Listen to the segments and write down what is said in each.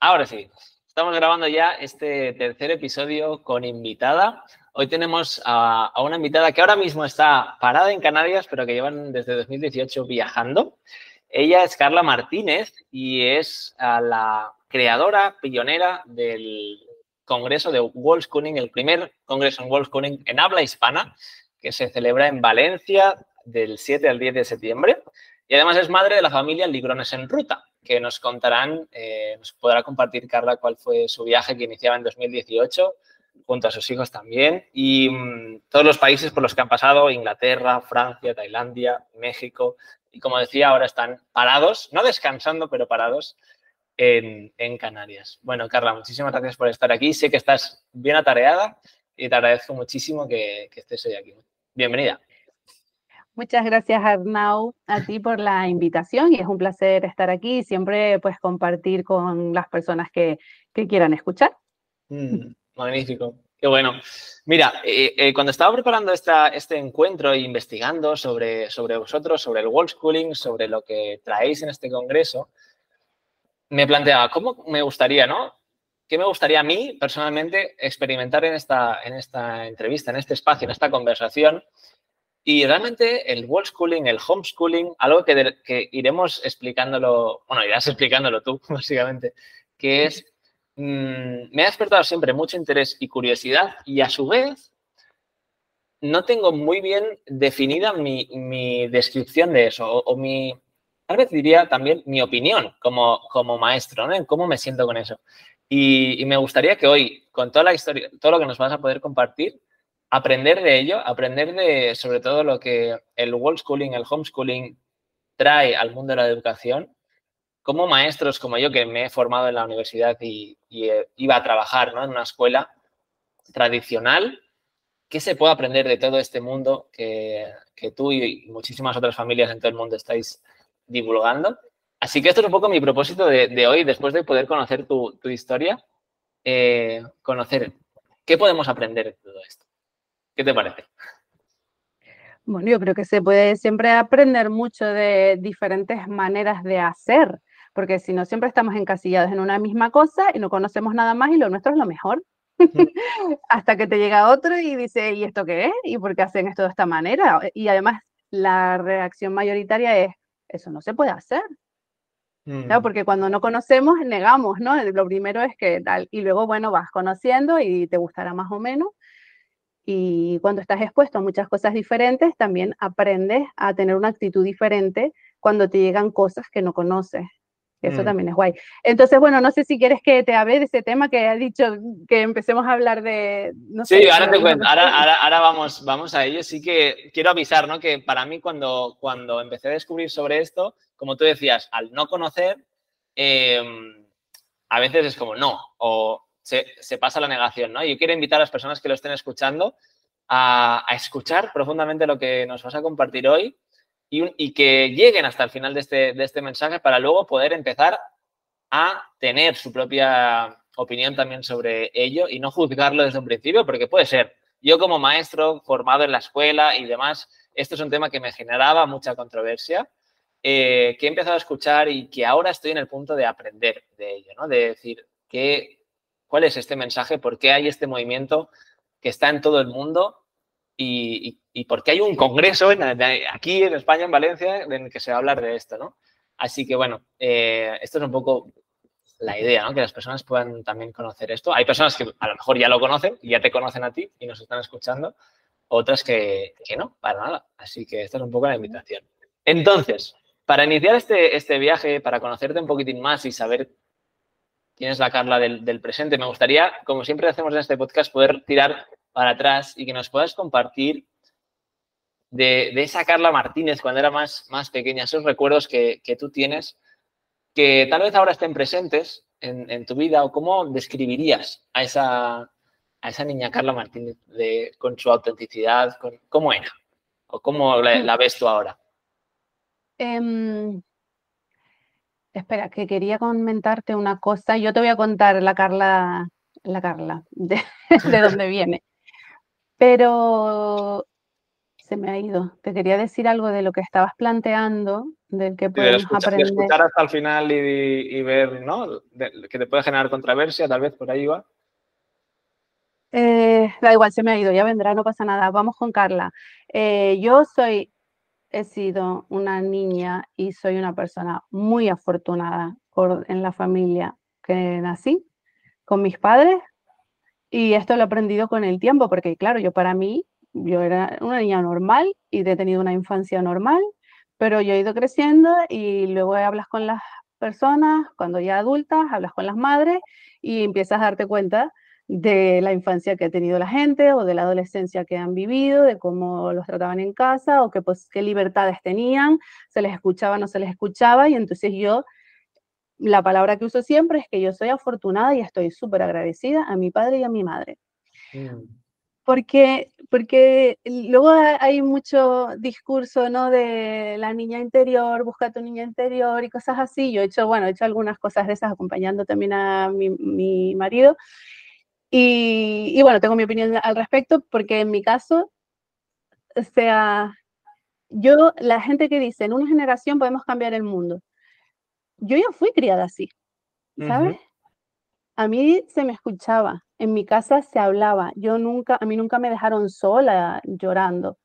Ahora sí, estamos grabando ya este tercer episodio con invitada. Hoy tenemos a, una invitada que ahora mismo está parada en Canarias, pero que llevan desde 2018 viajando. Ella es Carla Martínez y es la creadora, pionera del Congreso de Schooling, el primer Congreso en Schooling en habla hispana, que se celebra en Valencia del 7 al 10 de septiembre. Y además es madre de la familia Ligrones en Ruta, que nos contarán, eh, nos podrá compartir Carla cuál fue su viaje que iniciaba en 2018 junto a sus hijos también y mm, todos los países por los que han pasado, Inglaterra, Francia, Tailandia, México y como decía, ahora están parados, no descansando, pero parados en, Canarias. Bueno, Carla, muchísimas gracias por estar aquí. Sé que estás bien atareada y te agradezco muchísimo que, que estés hoy aquí. Bienvenida. Muchas gracias Arnau a ti por la invitación y es un placer estar aquí y siempre pues compartir con las personas que, quieran escuchar. Mm, magnífico, qué bueno. Mira, eh, eh, cuando estaba preparando esta, este encuentro e investigando sobre, sobre vosotros, sobre el World Schooling, sobre lo que traéis en este congreso, me planteaba, ¿cómo me gustaría, no? ¿Qué me gustaría a mí personalmente experimentar en esta, en esta entrevista, en este espacio, en esta conversación? Y realmente el world schooling, el homeschooling, algo que, iremos explicándolo, bueno, irás explicándolo tú, básicamente, que es, mm, me ha despertado siempre mucho interés y curiosidad y a su vez no tengo muy bien definida mi, descripción de eso o, mi, tal vez diría también mi opinión como, como maestro, ¿no? Cómo me siento con eso. Y, y me gustaría que hoy, con toda la historia, todo lo que nos vas a poder compartir, aprender de ello, aprender de sobre todo lo que el world schooling, el homeschooling trae al mundo de la educación, como maestros como yo que me he formado en la universidad y, eh, iba a trabajar en una escuela tradicional, ¿qué se puede aprender de todo este mundo que, tú y muchísimas otras familias en todo el mundo estáis divulgando? Así que esto es un poco mi propósito de, hoy, después de poder conocer tu, historia, eh, conocer qué podemos aprender de todo esto. ¿Qué te parece? Bueno, yo creo que se puede siempre aprender mucho de diferentes maneras de hacer, porque si no, siempre estamos encasillados en una misma cosa y no conocemos nada más y lo nuestro es lo mejor. Hasta que te llega otro y dice, ¿y esto qué es? ¿Y por qué hacen esto de esta manera? Y además, la reacción mayoritaria es, eso no se puede hacer. Mm. Porque cuando no conocemos, negamos, ¿no? Lo primero es que tal, y luego, bueno, vas conociendo y te gustará más o menos, y cuando estás expuesto a muchas cosas diferentes, también aprendes a tener una actitud diferente cuando te llegan cosas que no conoces. Eso mm. también es guay. Entonces, bueno, no sé si quieres que te hable de ese tema que ha dicho que empecemos a hablar de... sí, ahora te cuento, ahora, ahora, vamos, vamos a ello. Sí que quiero avisar, ¿no? Que para mí cuando, cuando empecé a descubrir sobre esto, como tú decías, al no conocer, em, a veces es como no, o se, pasa la negación, ¿no? Yo quiero invitar a las personas que lo estén escuchando a, escuchar profundamente lo que nos vas a compartir hoy y, que lleguen hasta el final de este, de este mensaje para luego poder empezar a tener su propia opinión también sobre ello y no juzgarlo desde un principio, porque puede ser. Yo como maestro formado en la escuela y demás, esto es un tema que me generaba mucha controversia, eh, que he empezado a escuchar y que ahora estoy en el punto de aprender de ello, ¿no? De decir que cuál es este mensaje, por qué hay este movimiento que está en todo el mundo y, por qué hay un congreso aquí en España, en Valencia, en el que se va a hablar de esto. Así que, bueno, eh, esto es un poco la idea, ¿no? Que las personas puedan también conocer esto. Hay personas que a lo mejor ya lo conocen y ya te conocen a ti y nos están escuchando, otras que, no, para nada. Así que esta es un poco la invitación. Entonces, para iniciar este, este viaje, para conocerte un poquitín más y saber tienes la Carla del, presente. Me gustaría, como siempre hacemos en este podcast, poder tirar para atrás y que nos puedas compartir de, esa Carla Martínez cuando era más, más pequeña, esos recuerdos que, tú tienes, que tal vez ahora estén presentes en, tu vida o cómo describirías a esa, a esa niña Carla Martínez de, con su autenticidad, con, cómo era o cómo la, ves tú ahora. Em, Espera, que quería comentarte una cosa. Yo te voy a contar la Carla, la Carla, de, dónde viene. Pero se me ha ido. Te quería decir algo de lo que estabas planteando, del que podemos aprender. escuchar hasta el final y, ver, ¿no? que te puede generar controversia, tal vez por ahí va. Eh, da igual, se me ha ido, ya vendrá, no pasa nada. Vamos con Carla. Eh, yo soy, he sido una niña y soy una persona muy afortunada en la familia que nací, con mis padres, y esto lo he aprendido con el tiempo, porque claro, yo para mí, yo era una niña normal y he tenido una infancia normal, pero yo he ido creciendo y luego hablas con las personas, cuando ya adultas, hablas con las madres y empiezas a darte cuenta de la infancia que ha tenido la gente o de la adolescencia que han vivido, de cómo los trataban en casa o qué, pues, qué libertades tenían, se les escuchaba o no se les escuchaba. Y entonces yo, la palabra que uso siempre es que yo soy afortunada y estoy súper agradecida a mi padre y a mi madre. Mm. Porque, porque luego hay mucho discurso, ¿no? De la niña interior, busca tu niña interior y cosas así. Yo he hecho, bueno, he hecho algunas cosas de esas acompañando también a mi, mi marido y, bueno, tengo mi opinión al respecto porque en mi caso, o sea, yo, la gente que dice, en una generación podemos cambiar el mundo, yo ya fui criada así, ¿sabes? A mí se me escuchaba, en mi casa se hablaba, yo nunca, a mí nunca me dejaron sola llorando,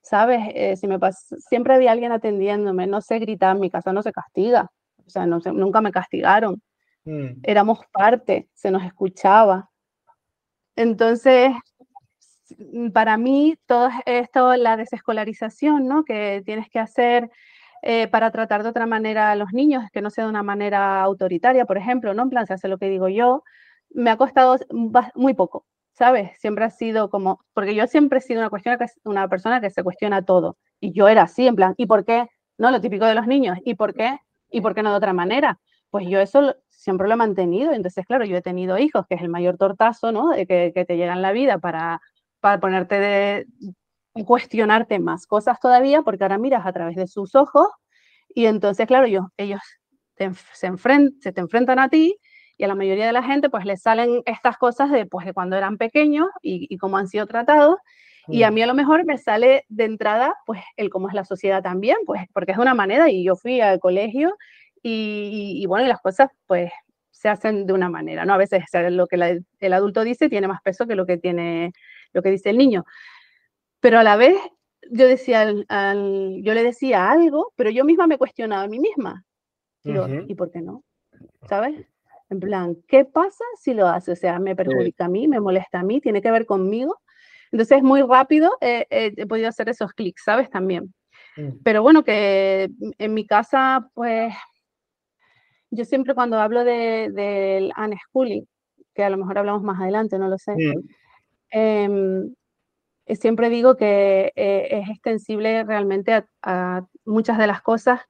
¿sabes? Eh, si me siempre había alguien atendiéndome, no sé gritar, en mi casa no se castiga, o sea, no nunca me castigaron, mm. éramos parte, se nos escuchaba, entonces, para mí, todo esto, la desescolarización, ¿no? Que tienes que hacer eh, para tratar de otra manera a los niños, que no sea de una manera autoritaria, por ejemplo, ¿no? En plan, se hace lo que digo yo, me ha costado muy poco, ¿sabes? Siempre ha sido como, porque yo siempre he sido una, cuestión, una persona que se cuestiona todo, y yo era así, en plan, ¿y por qué? No, lo típico de los niños, ¿y por qué? ¿Y por qué no de otra manera? Pues yo eso siempre lo he mantenido. Entonces, claro, yo he tenido hijos, que es el mayor tortazo, ¿no? De que, te llega en la vida para, para ponerte de cuestionarte más cosas todavía, porque ahora miras a través de sus ojos y entonces, claro, yo, ellos se, se te enfrentan a ti y a la mayoría de la gente pues les salen estas cosas de, pues, de cuando eran pequeños y, y cómo han sido tratados. Y a mí a lo mejor me sale de entrada, pues, el cómo es la sociedad también, pues, porque es de una manera y yo fui al colegio y, bueno, las cosas pues se hacen de una manera, ¿no? A veces lo que el adulto dice tiene más peso que lo que tiene, lo que dice el niño. Pero a la vez yo decía, yo le decía algo, pero yo misma me cuestionaba a mí misma. ¿Y por qué no? ¿Sabes? En plan, ¿qué pasa si lo hace? O sea, me perjudica a mí, me molesta a mí, tiene que ver conmigo. Entonces, muy rápido he podido hacer esos clics, ¿sabes? También. Mm. Pero bueno, que en mi casa, pues yo siempre cuando hablo del de, unschooling, que a lo mejor hablamos más adelante, no lo sé, em, eh, siempre digo que eh, es extensible realmente a, muchas de las cosas,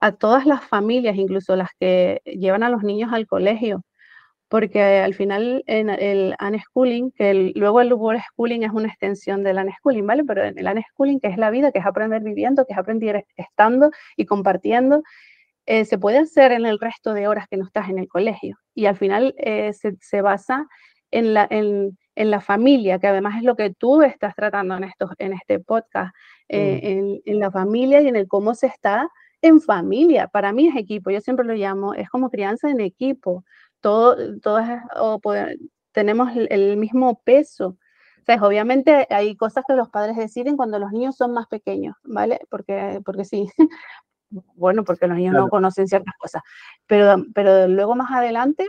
a todas las familias, incluso las que llevan a los niños al colegio, porque al final en el unschooling, que luego el schooling es una extensión del unschooling, ¿vale? Pero en el unschooling, que es la vida, que es aprender viviendo, que es aprender estando y compartiendo, eh, se puede hacer en el resto de horas que no estás en el colegio. Y al final eh, se, basa en la, en, la, familia, que además es lo que tú estás tratando en, estos, en este podcast, eh, mm. en, la familia y en el cómo se está en familia. Para mí es equipo, yo siempre lo llamo, es como crianza en equipo. Todo, todos tenemos el, mismo peso. O sea, obviamente hay cosas que los padres deciden cuando los niños son más pequeños, ¿vale? Porque, porque sí, bueno, porque los niños no conocen ciertas cosas. Pero, pero luego más adelante,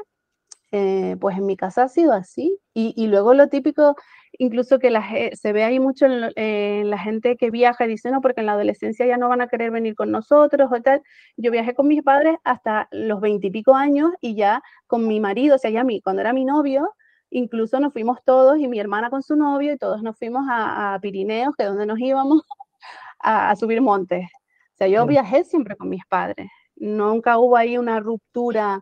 eh, pues en mi casa ha sido así. Y, y luego lo típico, incluso que la, se ve ahí mucho en, la gente que viaja y dice, no, porque en la adolescencia ya no van a querer venir con nosotros o tal. Yo viajé con mis padres hasta los veintipico años y ya con mi marido, o sea, ya mí, cuando era mi novio, incluso nos fuimos todos y mi hermana con su novio y todos nos fuimos a, Pirineos, que es donde nos íbamos a, a subir montes. O sea, yo viajé siempre con mis padres. Nunca hubo ahí una ruptura,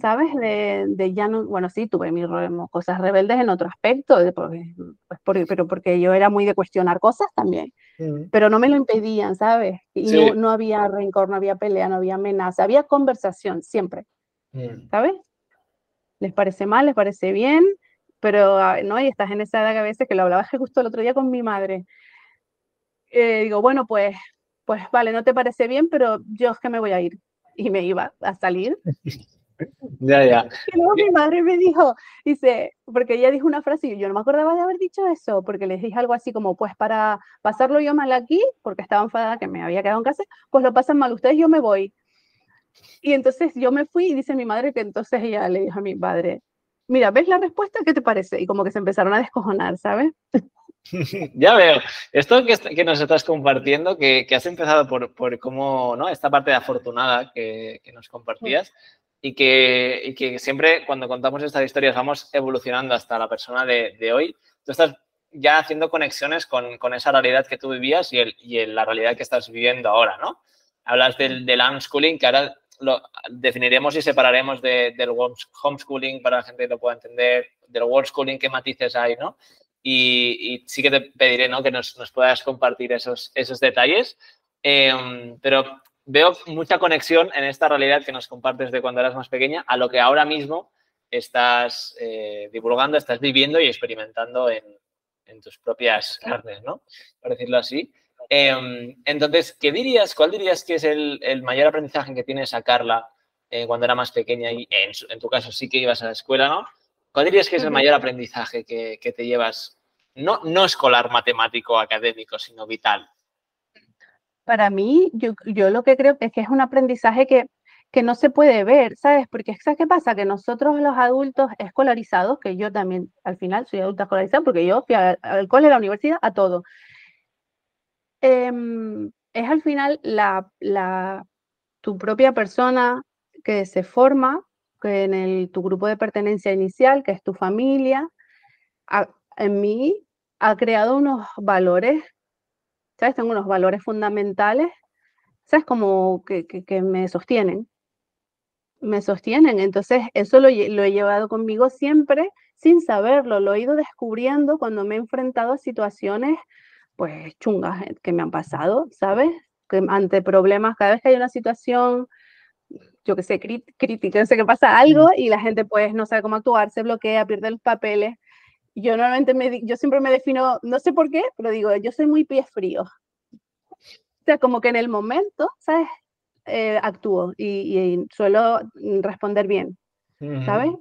¿sabes? De, de, ya no, bueno, sí, tuve mis cosas rebeldes en otro aspecto, pues pero porque yo era muy de cuestionar cosas también. Pero no me lo impedían, ¿sabes? Y no, no, había rencor, no había pelea, no había amenaza, había conversación siempre, ¿sabes? Les parece mal, les parece bien, pero, ah, ¿no? Y estás en esa edad que a veces que lo hablaba justo el otro día con mi madre eh, digo, bueno, pues, pues vale, no te parece bien, pero yo es que me voy a ir. Y me iba a salir. Ya, ya. Y luego mi madre me dijo, dice, porque ella dijo una frase y yo no me acordaba de haber dicho eso, porque les dije algo así como, pues para pasarlo yo mal aquí, porque estaba enfadada que me había quedado en casa, pues lo pasan mal ustedes, yo me voy. Y entonces yo me fui y dice mi madre que entonces ella le dijo a mi padre, mira, ¿ves la respuesta? ¿Qué te parece? Y como que se empezaron a descojonar, ¿sabes? ya veo. Esto que, que, nos estás compartiendo, que, que has empezado por, por, cómo, ¿no? Esta parte de afortunada que, que nos compartías y que, y que, siempre cuando contamos estas historias vamos evolucionando hasta la persona de, de hoy. Tú estás ya haciendo conexiones con, con, esa realidad que tú vivías y, el, y la realidad que estás viviendo ahora, ¿no? Hablas del, del unschooling, que ahora lo definiremos y separaremos de, del homeschooling para la gente que lo pueda entender, del world schooling, qué matices hay, ¿no? Y, y sí que te pediré, ¿no? Que nos, nos puedas compartir esos, esos detalles. Eh, pero veo mucha conexión en esta realidad que nos compartes de cuando eras más pequeña a lo que ahora mismo estás eh, divulgando, estás viviendo y experimentando en, en tus propias carnes, ¿no? Por decirlo así. Eh, entonces, ¿qué dirías, cuál dirías que es el, el mayor aprendizaje que tiene esa Carla eh, cuando era más pequeña y en, en, tu caso sí que ibas a la escuela, ¿no? ¿Cuál dirías que es el mayor aprendizaje que, que te llevas, no, no escolar, matemático, académico, sino vital? Para mí, yo, yo lo que creo es que es un aprendizaje que, que no se puede ver, ¿sabes? Porque ¿sabes qué pasa? Que nosotros los adultos escolarizados, que yo también al final soy adulta escolarizada porque yo fui al, al cole, a la universidad, a todo, eh, es al final la, la, tu propia persona que se forma que en el, tu grupo de pertenencia inicial, que es tu familia, a, en mí ha creado unos valores, ¿sabes? Tengo unos valores fundamentales, ¿sabes? Como que, que, que me sostienen, me sostienen. Entonces, eso lo, lo he llevado conmigo siempre sin saberlo, lo he ido descubriendo cuando me he enfrentado a situaciones pues chungas eh, que me han pasado, ¿sabes? Que ante problemas, cada vez que hay una situación, yo que sé, crítica, no sé que pasa algo y la gente pues no sabe cómo actuar, se bloquea, pierde los papeles. Yo normalmente me, yo siempre me defino, no sé por qué, pero digo, yo soy muy pie frío. O sea, como que en el momento, ¿sabes? Eh, actúo y, y, suelo responder bien, ¿sabes?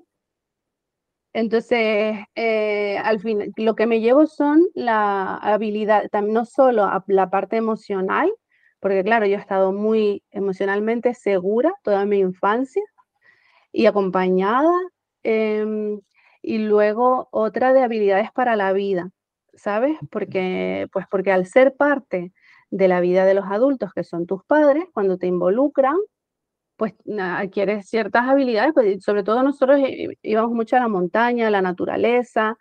Entonces, eh, al fin, lo que me llevo son la habilidad, no solo la parte emocional, porque claro, yo he estado muy emocionalmente segura toda mi infancia y acompañada, eh, y luego otra de habilidades para la vida, ¿sabes? Porque, pues porque al ser parte de la vida de los adultos, que son tus padres, cuando te involucran, pues adquieres ciertas habilidades, pues, sobre todo nosotros íbamos mucho a la montaña, a la naturaleza,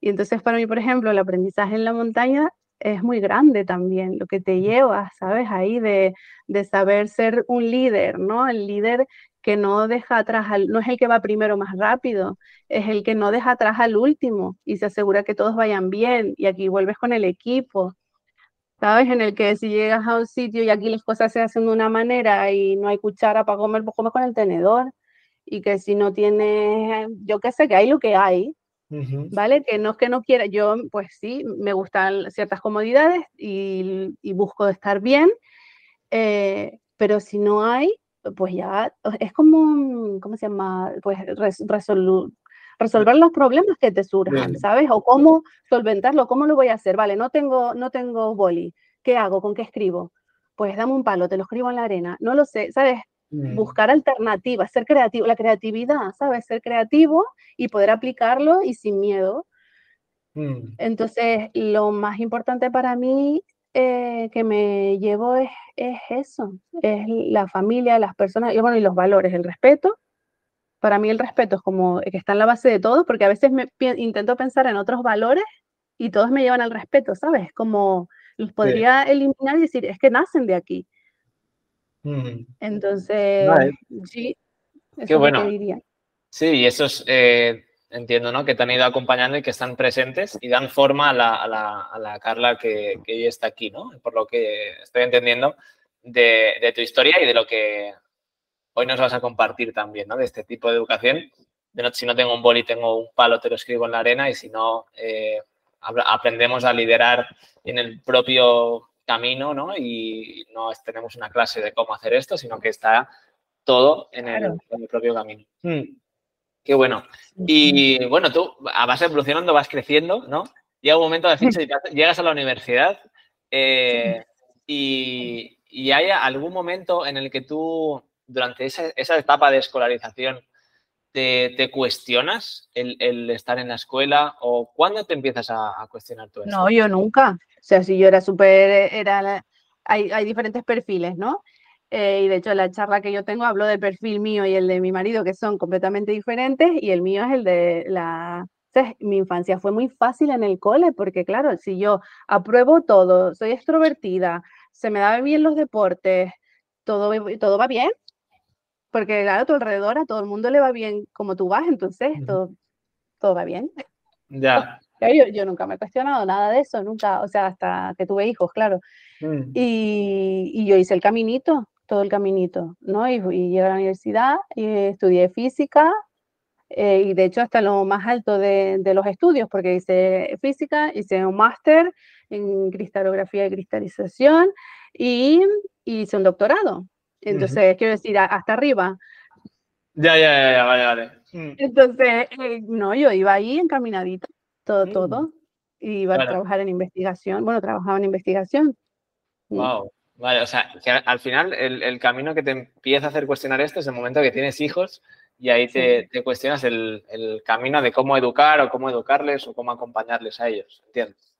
y entonces para mí, por ejemplo, el aprendizaje en la montaña es muy grande también, lo que te lleva, ¿sabes? Ahí de, de saber ser un líder, ¿no? El líder que no deja atrás, al, no es el que va primero más rápido, es el que no deja atrás al último y se asegura que todos vayan bien y aquí vuelves con el equipo ¿sabes? En el que si llegas a un sitio y aquí las cosas se hacen de una manera y no hay cuchara para comer, pues comes con el tenedor. Y que si no tienes, yo qué sé, que hay lo que hay, uh -huh. ¿vale? Que no es que no quiera, yo pues sí, me gustan ciertas comodidades y, y busco estar bien, eh, pero si no hay, pues ya es como, ¿cómo se llama? Pues res, resolu resolver los problemas que te surjan. ¿sabes? O cómo solventarlo, cómo lo voy a hacer. Vale, no tengo, no tengo boli. ¿Qué hago? ¿Con qué escribo? Pues dame un palo, te lo escribo en la arena. No lo sé, ¿sabes? Bien. Buscar alternativas, ser creativo, la creatividad, ¿sabes? Ser creativo y poder aplicarlo y sin miedo. Mm. Entonces, lo más importante para mí eh, que me llevo es, es, eso, es la familia, las personas, y bueno, y los valores, el respeto, para mí el respeto es como que está en la base de todo, porque a veces me intento pensar en otros valores y todos me llevan al respeto, ¿sabes? Como los podría sí. eliminar y decir, es que nacen de aquí. Mm. Entonces, vale. sí, eso Qué bueno. diría. Sí, y esos eh, entiendo, ¿no? Que te han ido acompañando y que están presentes y dan forma a la, a la, a la Carla que, que, hoy está aquí, ¿no? Por lo que estoy entendiendo de, de tu historia y de lo que hoy nos vas a compartir también, ¿no? De este tipo de educación. De no, si no tengo un boli, tengo un palo, te lo escribo en la arena y si no, eh, aprendemos a liderar en el propio camino, ¿no? Y no tenemos una clase de cómo hacer esto, sino que está todo en, el, propio camino. Hmm. Qué bueno. Y bueno, tú vas evolucionando, vas creciendo, ¿no? Llega un momento de y llegas a la universidad eh, y, hay algún momento en el que tú, durante esa, etapa de escolarización, te, cuestionas el, estar en la escuela o cuándo te empiezas a, cuestionar todo eso? No, yo nunca. O sea, si yo era súper, era, hay, hay, diferentes perfiles, ¿no? Eh, y de hecho, la charla que yo tengo hablo del perfil mío y el de mi marido, que son completamente diferentes, y el mío es el de la... mi infancia fue muy fácil en el cole, porque claro, si yo apruebo todo, soy extrovertida, se me da bien los deportes, todo, todo va bien, porque claro, a tu alrededor a todo el mundo le va bien como tú vas, entonces todo, todo va bien. Ya. Yo, yo, nunca me he cuestionado nada de eso, nunca, o sea, hasta que tuve hijos, claro. Mm. Y, y, yo hice el caminito, todo el caminito, ¿no? Y, y llegué a la universidad, y estudié física, eh, y de hecho hasta lo más alto de, de, los estudios, porque hice física, hice un máster en cristalografía y cristalización, y, y hice un doctorado. Entonces, quiero decir, hasta arriba. Ya, ya, ya, vale, vale. Mm. Entonces, eh, no, yo iba ahí encaminadito, todo, mm. todo. Iba a trabajar en investigación. Bueno, trabajaba en investigación. Wow. Mm. Vale, o sea, que al final el, camino que te empieza a hacer cuestionar esto es el momento que tienes hijos y ahí te, cuestionas el, camino de cómo educar o cómo educarles o cómo acompañarles a ellos, ¿entiendes?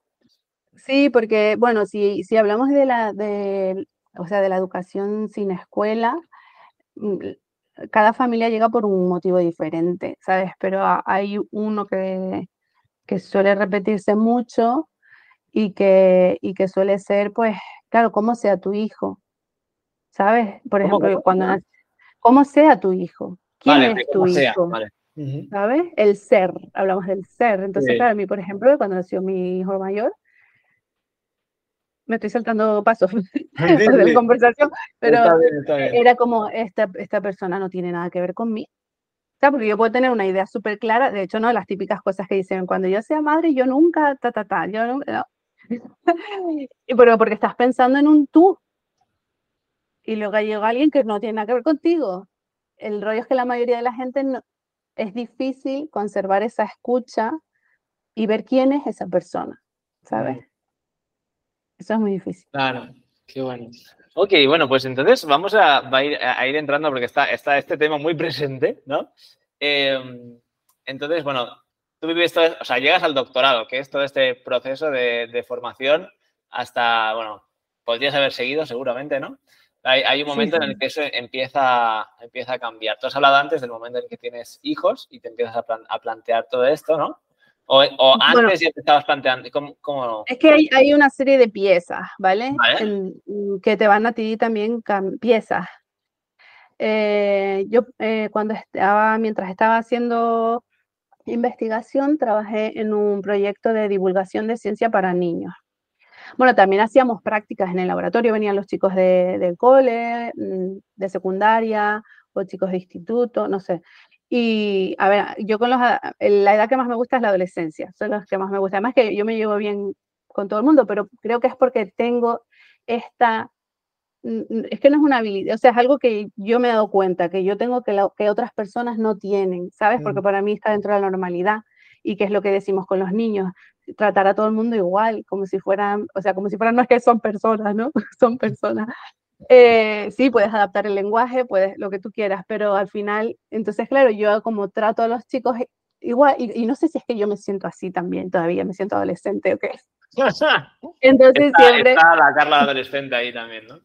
Sí, porque, bueno, si, si hablamos de la, de, o sea, de la educación sin escuela, mm, cada familia llega por un motivo diferente, ¿sabes? Pero hay uno que, que suele repetirse mucho y que, y que suele ser, pues, claro, cómo sea tu hijo, ¿sabes? Por ejemplo, cuando cómo sea tu hijo, quién es tu hijo, ¿sabes? El ser, hablamos del ser. Entonces, claro, a mí, por ejemplo, cuando nació mi hijo mayor, me estoy saltando pasos de la conversación, pero era como, esta, esta persona no tiene nada que ver conmigo. Porque yo puedo tener una idea súper clara, de hecho, no, las típicas cosas que dicen, cuando yo sea madre, yo nunca, ta, ta, ta, yo nunca, pero porque estás pensando en un tú, y luego llega alguien que no tiene nada que ver contigo. El rollo es que la mayoría de la gente no, es difícil conservar esa escucha y ver quién es esa persona, ¿sabes? Eso es muy difícil. Claro, qué bueno. Ok, bueno, pues entonces vamos a, ir, a ir, entrando porque está, está, este tema muy presente, ¿no? Em, entonces, bueno, tú vives todo, o sea, llegas al doctorado, que es todo este proceso de, formación hasta, bueno, podrías haber seguido seguramente, ¿no? Hay, un momento en el que eso empieza, empieza a cambiar. Tú has hablado antes del momento en que tienes hijos y te empiezas a, a plantear todo esto, ¿no? O, antes ya te estabas planteando, ¿cómo, Es que hay, una serie de piezas, ¿vale? Que te van a ti también piezas. Eh, yo eh, cuando estaba, mientras estaba haciendo investigación, trabajé en un proyecto de divulgación de ciencia para niños. Bueno, también hacíamos prácticas en el laboratorio, venían los chicos de, del cole, mm, de secundaria, o chicos de instituto, no sé. Y a ver, yo con los, la edad que más me gusta es la adolescencia, son los que más me gusta. Además que yo me llevo bien con todo el mundo, pero creo que es porque tengo esta, es que no es una habilidad, o sea, es algo que yo me he dado cuenta, que yo tengo que, que otras personas no tienen, ¿sabes? Porque mm. para mí está dentro de la normalidad y que es lo que decimos con los niños, tratar a todo el mundo igual, como si fueran, o sea, como si fueran, no es que son personas, ¿no? son personas. Eh, sí, puedes adaptar el lenguaje, puedes lo que tú quieras, pero al final, entonces, claro, yo como trato a los chicos igual, y, no sé si es que yo me siento así también, todavía me siento adolescente o qué. Entonces siempre... Está la Carla adolescente ahí también, ¿no?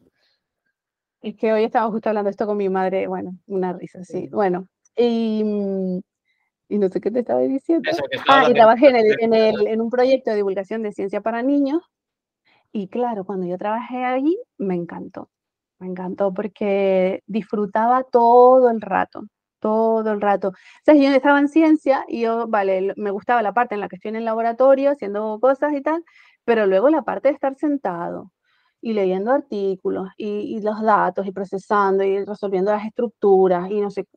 Es que hoy estaba justo hablando esto con mi madre, bueno, una risa, sí. Bueno, y, y no sé qué te estaba diciendo. ah, y trabajé en, el, en, el, en un proyecto de divulgación de ciencia para niños, y claro, cuando yo trabajé allí, me encantó me encantó porque disfrutaba todo el rato, todo el rato. O sea, yo estaba en ciencia y yo, vale, me gustaba la parte en la que estoy en el laboratorio haciendo cosas y tal, pero luego la parte de estar sentado y leyendo artículos y, los datos y procesando y resolviendo las estructuras y no sé,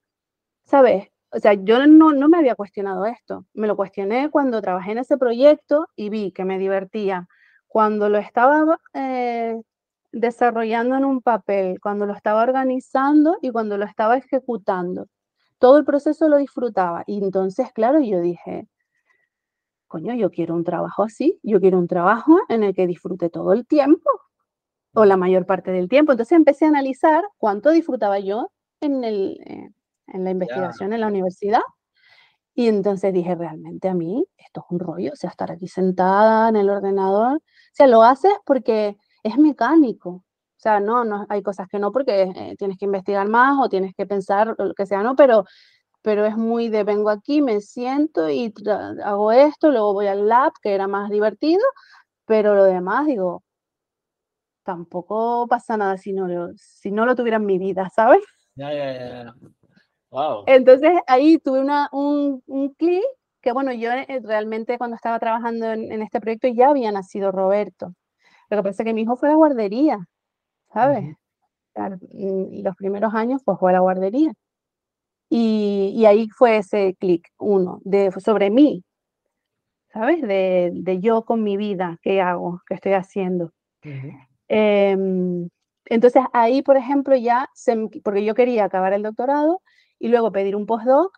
¿sabes? O sea, yo no, no me había cuestionado esto. Me lo cuestioné cuando trabajé en ese proyecto y vi que me divertía cuando lo estaba eh, desarrollando en un papel, cuando lo estaba organizando y cuando lo estaba ejecutando. Todo el proceso lo disfrutaba. Y entonces, claro, yo dije, coño, yo quiero un trabajo así, yo quiero un trabajo en el que disfrute todo el tiempo o la mayor parte del tiempo. Entonces empecé a analizar cuánto disfrutaba yo en, el, eh, en la investigación en la universidad. Y entonces dije, realmente a mí esto es un rollo, o sea, estar aquí sentada en el ordenador, o sea, lo haces porque es mecánico. O sea, no, no hay cosas que no porque eh, tienes que investigar más o tienes que pensar lo que sea, no, pero pero es muy de vengo aquí, me siento y hago esto, luego voy al lab, que era más divertido, pero lo demás, digo, tampoco pasa nada si no lo, si no lo tuviera en mi vida, ¿sabes? Ya, ya, ya. Wow. Entonces ahí tuve una, un, un clic que, bueno, yo eh, realmente cuando estaba trabajando en, este proyecto ya había nacido Roberto. Lo que pasa es que mi hijo fue a la guardería, ¿sabes? Los primeros años pues fue a la guardería. Y, ahí fue ese clic, uno, de, sobre mí, ¿sabes? De, de, yo con mi vida, qué hago, qué estoy haciendo. Em, entonces ahí, por ejemplo, ya, porque yo quería acabar el doctorado y luego pedir un postdoc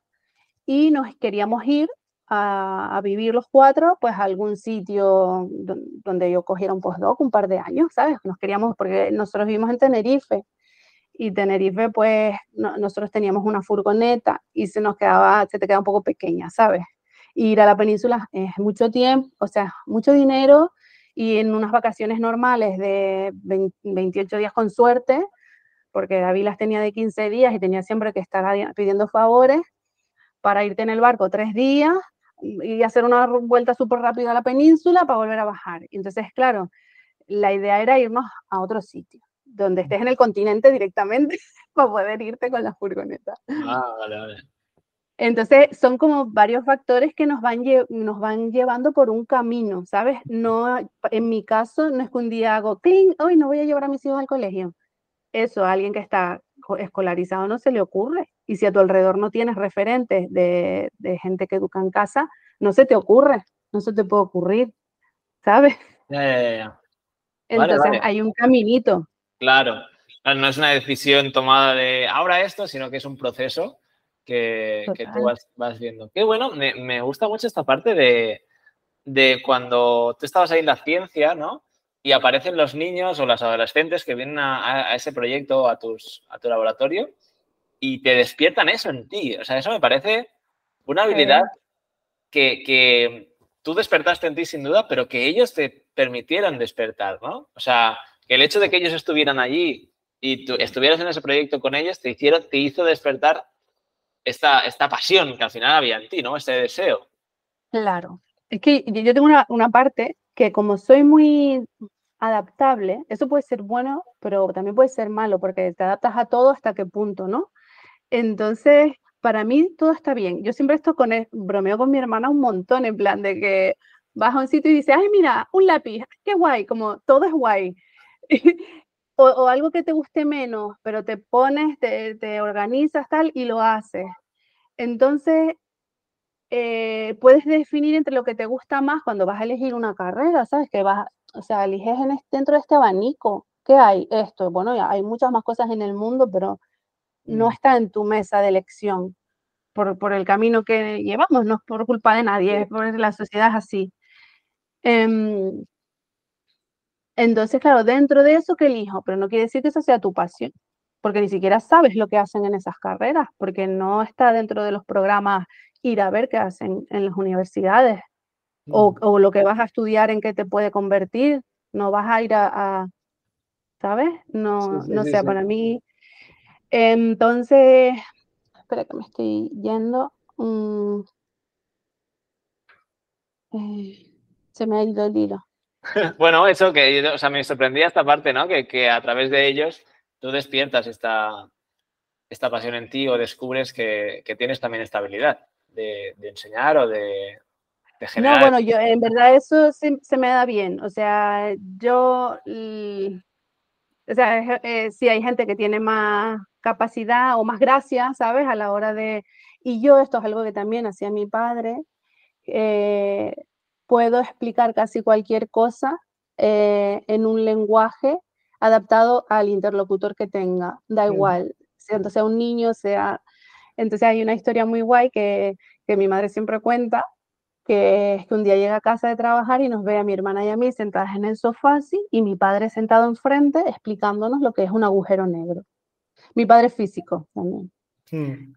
y nos queríamos ir a, a, vivir los cuatro, pues a algún sitio donde yo cogiera un postdoc un par de años, ¿sabes? Nos queríamos, porque nosotros vivimos en Tenerife y Tenerife, pues nosotros teníamos una furgoneta y se nos quedaba, se te queda un poco pequeña, ¿sabes? Ir a la península es mucho tiempo, o sea, mucho dinero y en unas vacaciones normales de 28 días con suerte, porque David las tenía de 15 días y tenía siempre que estar pidiendo favores para irte en el barco tres días y hacer una vuelta súper rápida a la península para volver a bajar. Entonces, claro, la idea era irnos a otro sitio donde estés en el continente directamente para poder irte con la furgoneta. Ah, vale, vale. Entonces, son como varios factores que nos van, nos van llevando por un camino, ¿sabes? No, en mi caso, no es que un día hago, clean, hoy no voy a llevar a mis hijos al colegio. Eso alguien que está escolarizado no se le ocurre. Y si a tu alrededor no tienes referentes de, de gente que educa en casa, no se te ocurre, no se te puede ocurrir, ¿sabes? Ya, ya, ya. Entonces, hay un caminito. Claro. No es una decisión tomada de ahora esto, sino que es un proceso que, tú vas, viendo. Qué bueno, me, gusta mucho esta parte de, cuando tú estabas ahí en la ciencia, ¿no? Y aparecen los niños o las adolescentes que vienen a, ese proyecto, a, tus, a tu laboratorio, y te despiertan eso en ti. O sea, eso me parece una habilidad que, que tú despertaste en ti sin duda, pero que ellos te permitieron despertar, ¿no? O sea, que el hecho de que ellos estuvieran allí y tú estuvieras en ese proyecto con ellos te, hicieron, te hizo despertar esta, esta pasión que al final había en ti, ¿no? Este deseo. Claro. Es que yo tengo una, parte que como soy muy adaptable, eso puede ser bueno, pero también puede ser malo, porque te adaptas a todo hasta qué punto, ¿no? Entonces, para mí todo está bien. Yo siempre esto con el, bromeo con mi hermana un montón, en plan de que vas a un sitio y dices, ay, mira, un lápiz, qué guay, como todo es guay. o, algo que te guste menos, pero te pones, te, organizas tal y lo haces. Entonces, eh, puedes definir entre lo que te gusta más cuando vas a elegir una carrera, ¿sabes? Que vas, o sea, eliges en dentro de este abanico. ¿Qué hay? Esto, bueno, ya hay muchas más cosas en el mundo, pero no mm. está en tu mesa de elección por, por el camino que llevamos, no es por culpa de nadie, es por la sociedad así. Em, entonces, claro, dentro de eso que elijo, pero no quiere decir que eso sea tu pasión, porque ni siquiera sabes lo que hacen en esas carreras, porque no está dentro de los programas ir a ver qué hacen en las universidades o, mm. lo que vas a estudiar en qué te puede convertir, no vas a ir a, ¿sabes? No, no sea para mí. Entonces, espera que me estoy yendo. Mm. Eh, se me ha ido el hilo. bueno, eso que, o sea, me sorprendía esta parte, ¿no? Que, a través de ellos tú despiertas esta, esta pasión en ti o descubres que, tienes también esta habilidad de, enseñar o de, generar. No, bueno, yo en verdad eso se, me da bien. O sea, yo, o sea, eh, si hay gente que tiene más capacidad o más gracia, ¿sabes? A la hora de, y yo esto es algo que también hacía mi padre. Eh, puedo explicar casi cualquier cosa eh, en un lenguaje adaptado al interlocutor que tenga, da igual, sea, sea un niño, sea... Entonces hay una historia muy guay que, que mi madre siempre cuenta, que es que un día llega a casa de trabajar y nos ve a mi hermana y a mí sentadas en el sofá así, y mi padre sentado enfrente explicándonos lo que es un agujero negro. Mi padre es físico también. Hmm.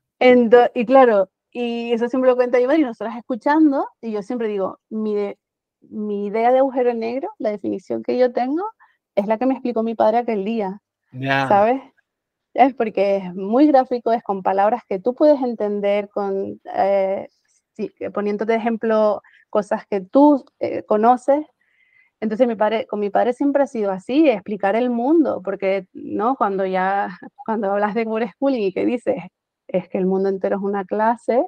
y claro, y eso siempre lo cuenta Iván y nosotras escuchando, y yo siempre digo, mi, mi idea de agujero negro, la definición que yo tengo, es la que me explicó mi padre aquel día, ¿sabes? Es porque es muy gráfico, es con palabras que tú puedes entender, con eh, sí, poniéndote de ejemplo cosas que tú eh, conoces. Entonces mi padre, con mi padre siempre ha sido así, explicar el mundo, porque no cuando ya cuando hablas de Schooling y que dices es que el mundo entero es una clase,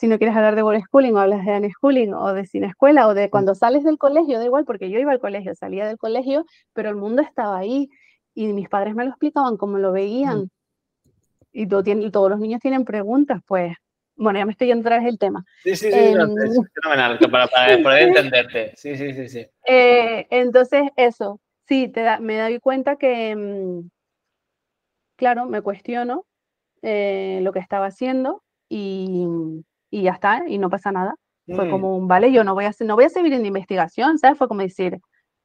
si no quieres hablar de World Schooling o hablas de unschooling o de sin escuela o de mm. cuando sales del colegio, da igual, porque yo iba al colegio, salía del colegio, pero el mundo estaba ahí y mis padres me lo explicaban como lo veían. Mm. Y todo tiene, todos los niños tienen preguntas, pues bueno, ya me estoy yendo otra vez el tema. Sí, sí, sí, es em, fenomenal, para, poder entenderte. Sí, sí, sí, sí. Eh, entonces, eso, sí, te da, me doy cuenta que, mm, claro, me cuestiono eh, lo que estaba haciendo y, y, ya está, y no pasa nada. Fue mm. como un, vale, yo no voy, a, no voy a seguir en investigación, ¿sabes? Fue como decir,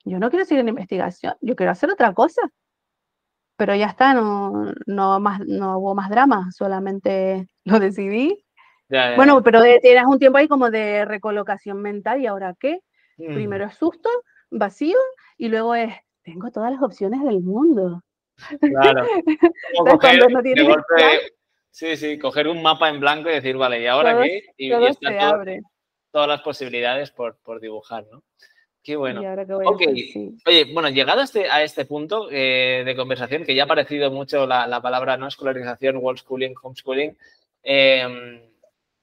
yo no quiero seguir en investigación, yo quiero hacer otra cosa. Pero ya está, no, no, más, no hubo más drama, solamente lo decidí bueno, pero tienes un tiempo ahí como de recolocación mental y ahora qué? Mm. Primero es susto, vacío y luego es, tengo todas las opciones del mundo. Claro. sí, sí, coger un mapa en blanco y decir, vale, ¿y ahora qué? Y, abre. todas las posibilidades por, por, dibujar, ¿no? Qué bueno. Oye, bueno, llegado a este, a este punto eh, de conversación, que ya ha aparecido mucho la, la palabra no escolarización, world schooling, homeschooling, eh,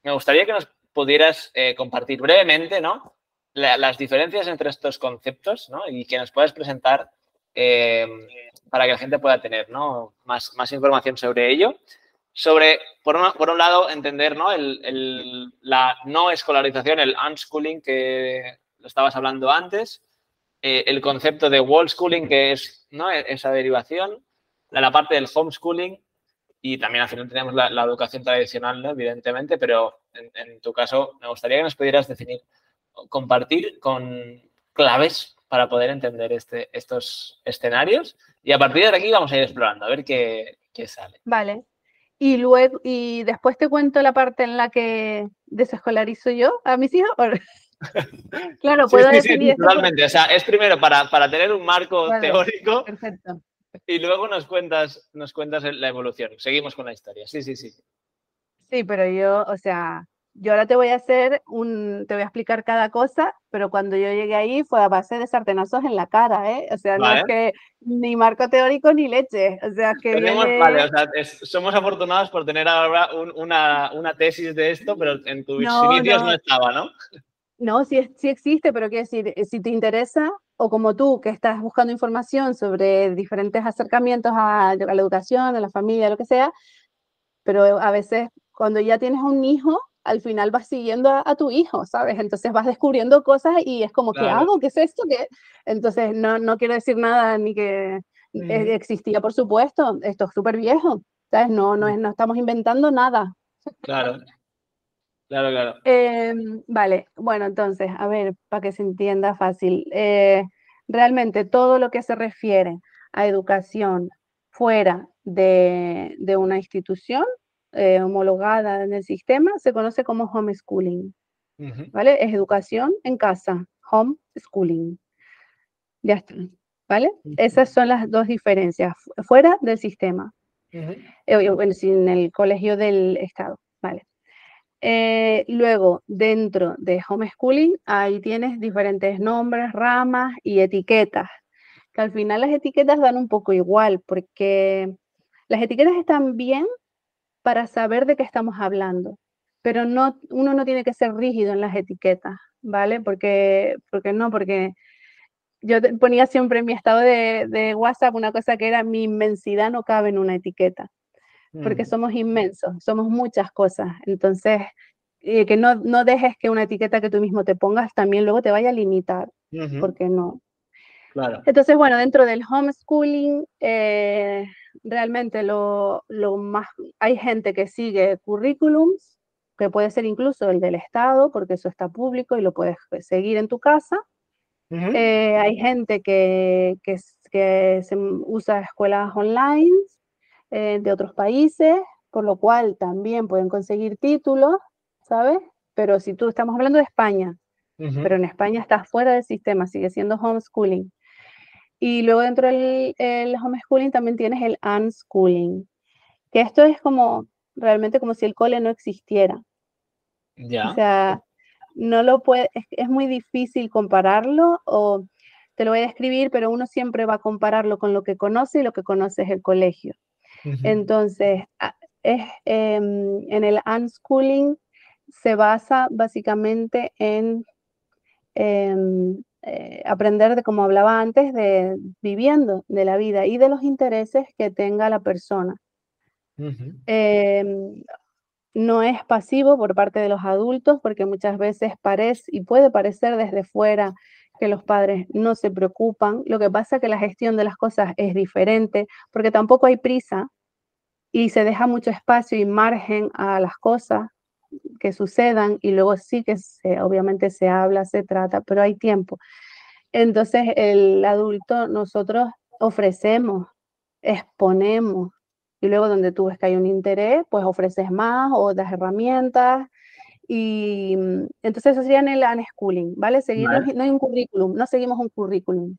me gustaría que nos pudieras eh, compartir brevemente, ¿no? las diferencias entre estos conceptos, ¿no? Y que nos puedas presentar eh, para que la gente pueda tener, ¿no? Más, más información sobre ello. Sobre, por, por un lado, entender, ¿no? El, la no escolarización, el unschooling, que lo estabas hablando antes. Eh, el concepto de wall schooling, que es ¿no? esa derivación. La, la parte del homeschooling y también al final tenemos la, educación tradicional, ¿no? evidentemente, pero en, tu caso me gustaría que nos pudieras definir, compartir con claves para poder entender este, estos escenarios y a partir de aquí vamos a ir explorando, a ver qué, qué sale. Vale. Y luego, y después te cuento la parte en la que desescolarizo yo a mis hijos. claro, puedo sí, sí, sí, totalmente. O sea, es primero para, para tener un marco teórico. Perfecto. Y luego nos cuentas, nos cuentas la evolución. Seguimos con la historia. Sí, sí, sí. Sí, pero yo, o sea, yo ahora te voy a hacer un, te voy a explicar cada cosa, pero cuando yo llegué ahí fue a base de sartenazos en la cara, ¿eh? O sea, no es que ni marco teórico ni leche. O sea, que vale, o sea, somos afortunados por tener ahora una, una, tesis de esto, pero en tus inicios no. estaba, ¿no? No, sí, sí existe, pero quiero decir, si te interesa, o como tú, que estás buscando información sobre diferentes acercamientos a, la educación, a la familia, lo que sea, pero a veces cuando ya tienes un hijo, al final vas siguiendo a, tu hijo, ¿sabes? Entonces vas descubriendo cosas y es como, ¿qué hago? ¿Qué es esto? ¿Qué? Entonces no, no quiero decir nada ni que e, existía, por supuesto, esto es súper viejo, ¿sabes? No, no, es, no estamos inventando nada. Claro. Claro, claro. Em, vale, bueno, entonces, a ver, para que se entienda fácil. Eh, realmente todo lo que se refiere a educación fuera de, una institución eh, homologada en el sistema se conoce como homeschooling. ¿Vale? Es educación en casa, homeschooling. Ya está. ¿Vale? Esas son las dos diferencias, fuera del sistema, uh en el colegio del Estado. ¿Vale? Eh, luego, dentro de homeschooling, ahí tienes diferentes nombres, ramas y etiquetas, que al final las etiquetas dan un poco igual, porque las etiquetas están bien para saber de qué estamos hablando, pero no, uno no tiene que ser rígido en las etiquetas, ¿vale? Porque, porque no, porque yo ponía siempre en mi estado de, de WhatsApp una cosa que era mi inmensidad no cabe en una etiqueta porque mm. somos inmensos, somos muchas cosas. Entonces, eh, que no, no, dejes que una etiqueta que tú mismo te pongas también luego te vaya a limitar, porque no. Claro. Entonces, bueno, dentro del homeschooling, eh, realmente lo, lo, más, hay gente que sigue currículums, que puede ser incluso el del Estado, porque eso está público y lo puedes seguir en tu casa. Eh, hay gente que, que, que se usa escuelas online eh, de otros países, por lo cual también pueden conseguir títulos, ¿sabes? Pero si tú estamos hablando de España, pero en España estás fuera del sistema, sigue siendo homeschooling. Y luego dentro del el homeschooling también tienes el unschooling, que esto es como realmente como si el cole no existiera. Ya. O sea, no lo puede, es, muy difícil compararlo o te lo voy a describir, pero uno siempre va a compararlo con lo que conoce y lo que conoce es el colegio. Entonces, es, em, en el unschooling se basa básicamente en em, eh, aprender de, como hablaba antes, de viviendo de la vida y de los intereses que tenga la persona. Em, no es pasivo por parte de los adultos porque muchas veces parece y puede parecer desde fuera que los padres no se preocupan. Lo que pasa es que la gestión de las cosas es diferente porque tampoco hay prisa y se deja mucho espacio y margen a las cosas que sucedan y luego sí que se, obviamente se habla, se trata, pero hay tiempo. Entonces el adulto, nosotros ofrecemos, exponemos y luego donde tú ves que hay un interés, pues ofreces más o das herramientas y mm, entonces eso sería en el unschooling, ¿vale? Seguir, No, hay un currículum, no seguimos un currículum.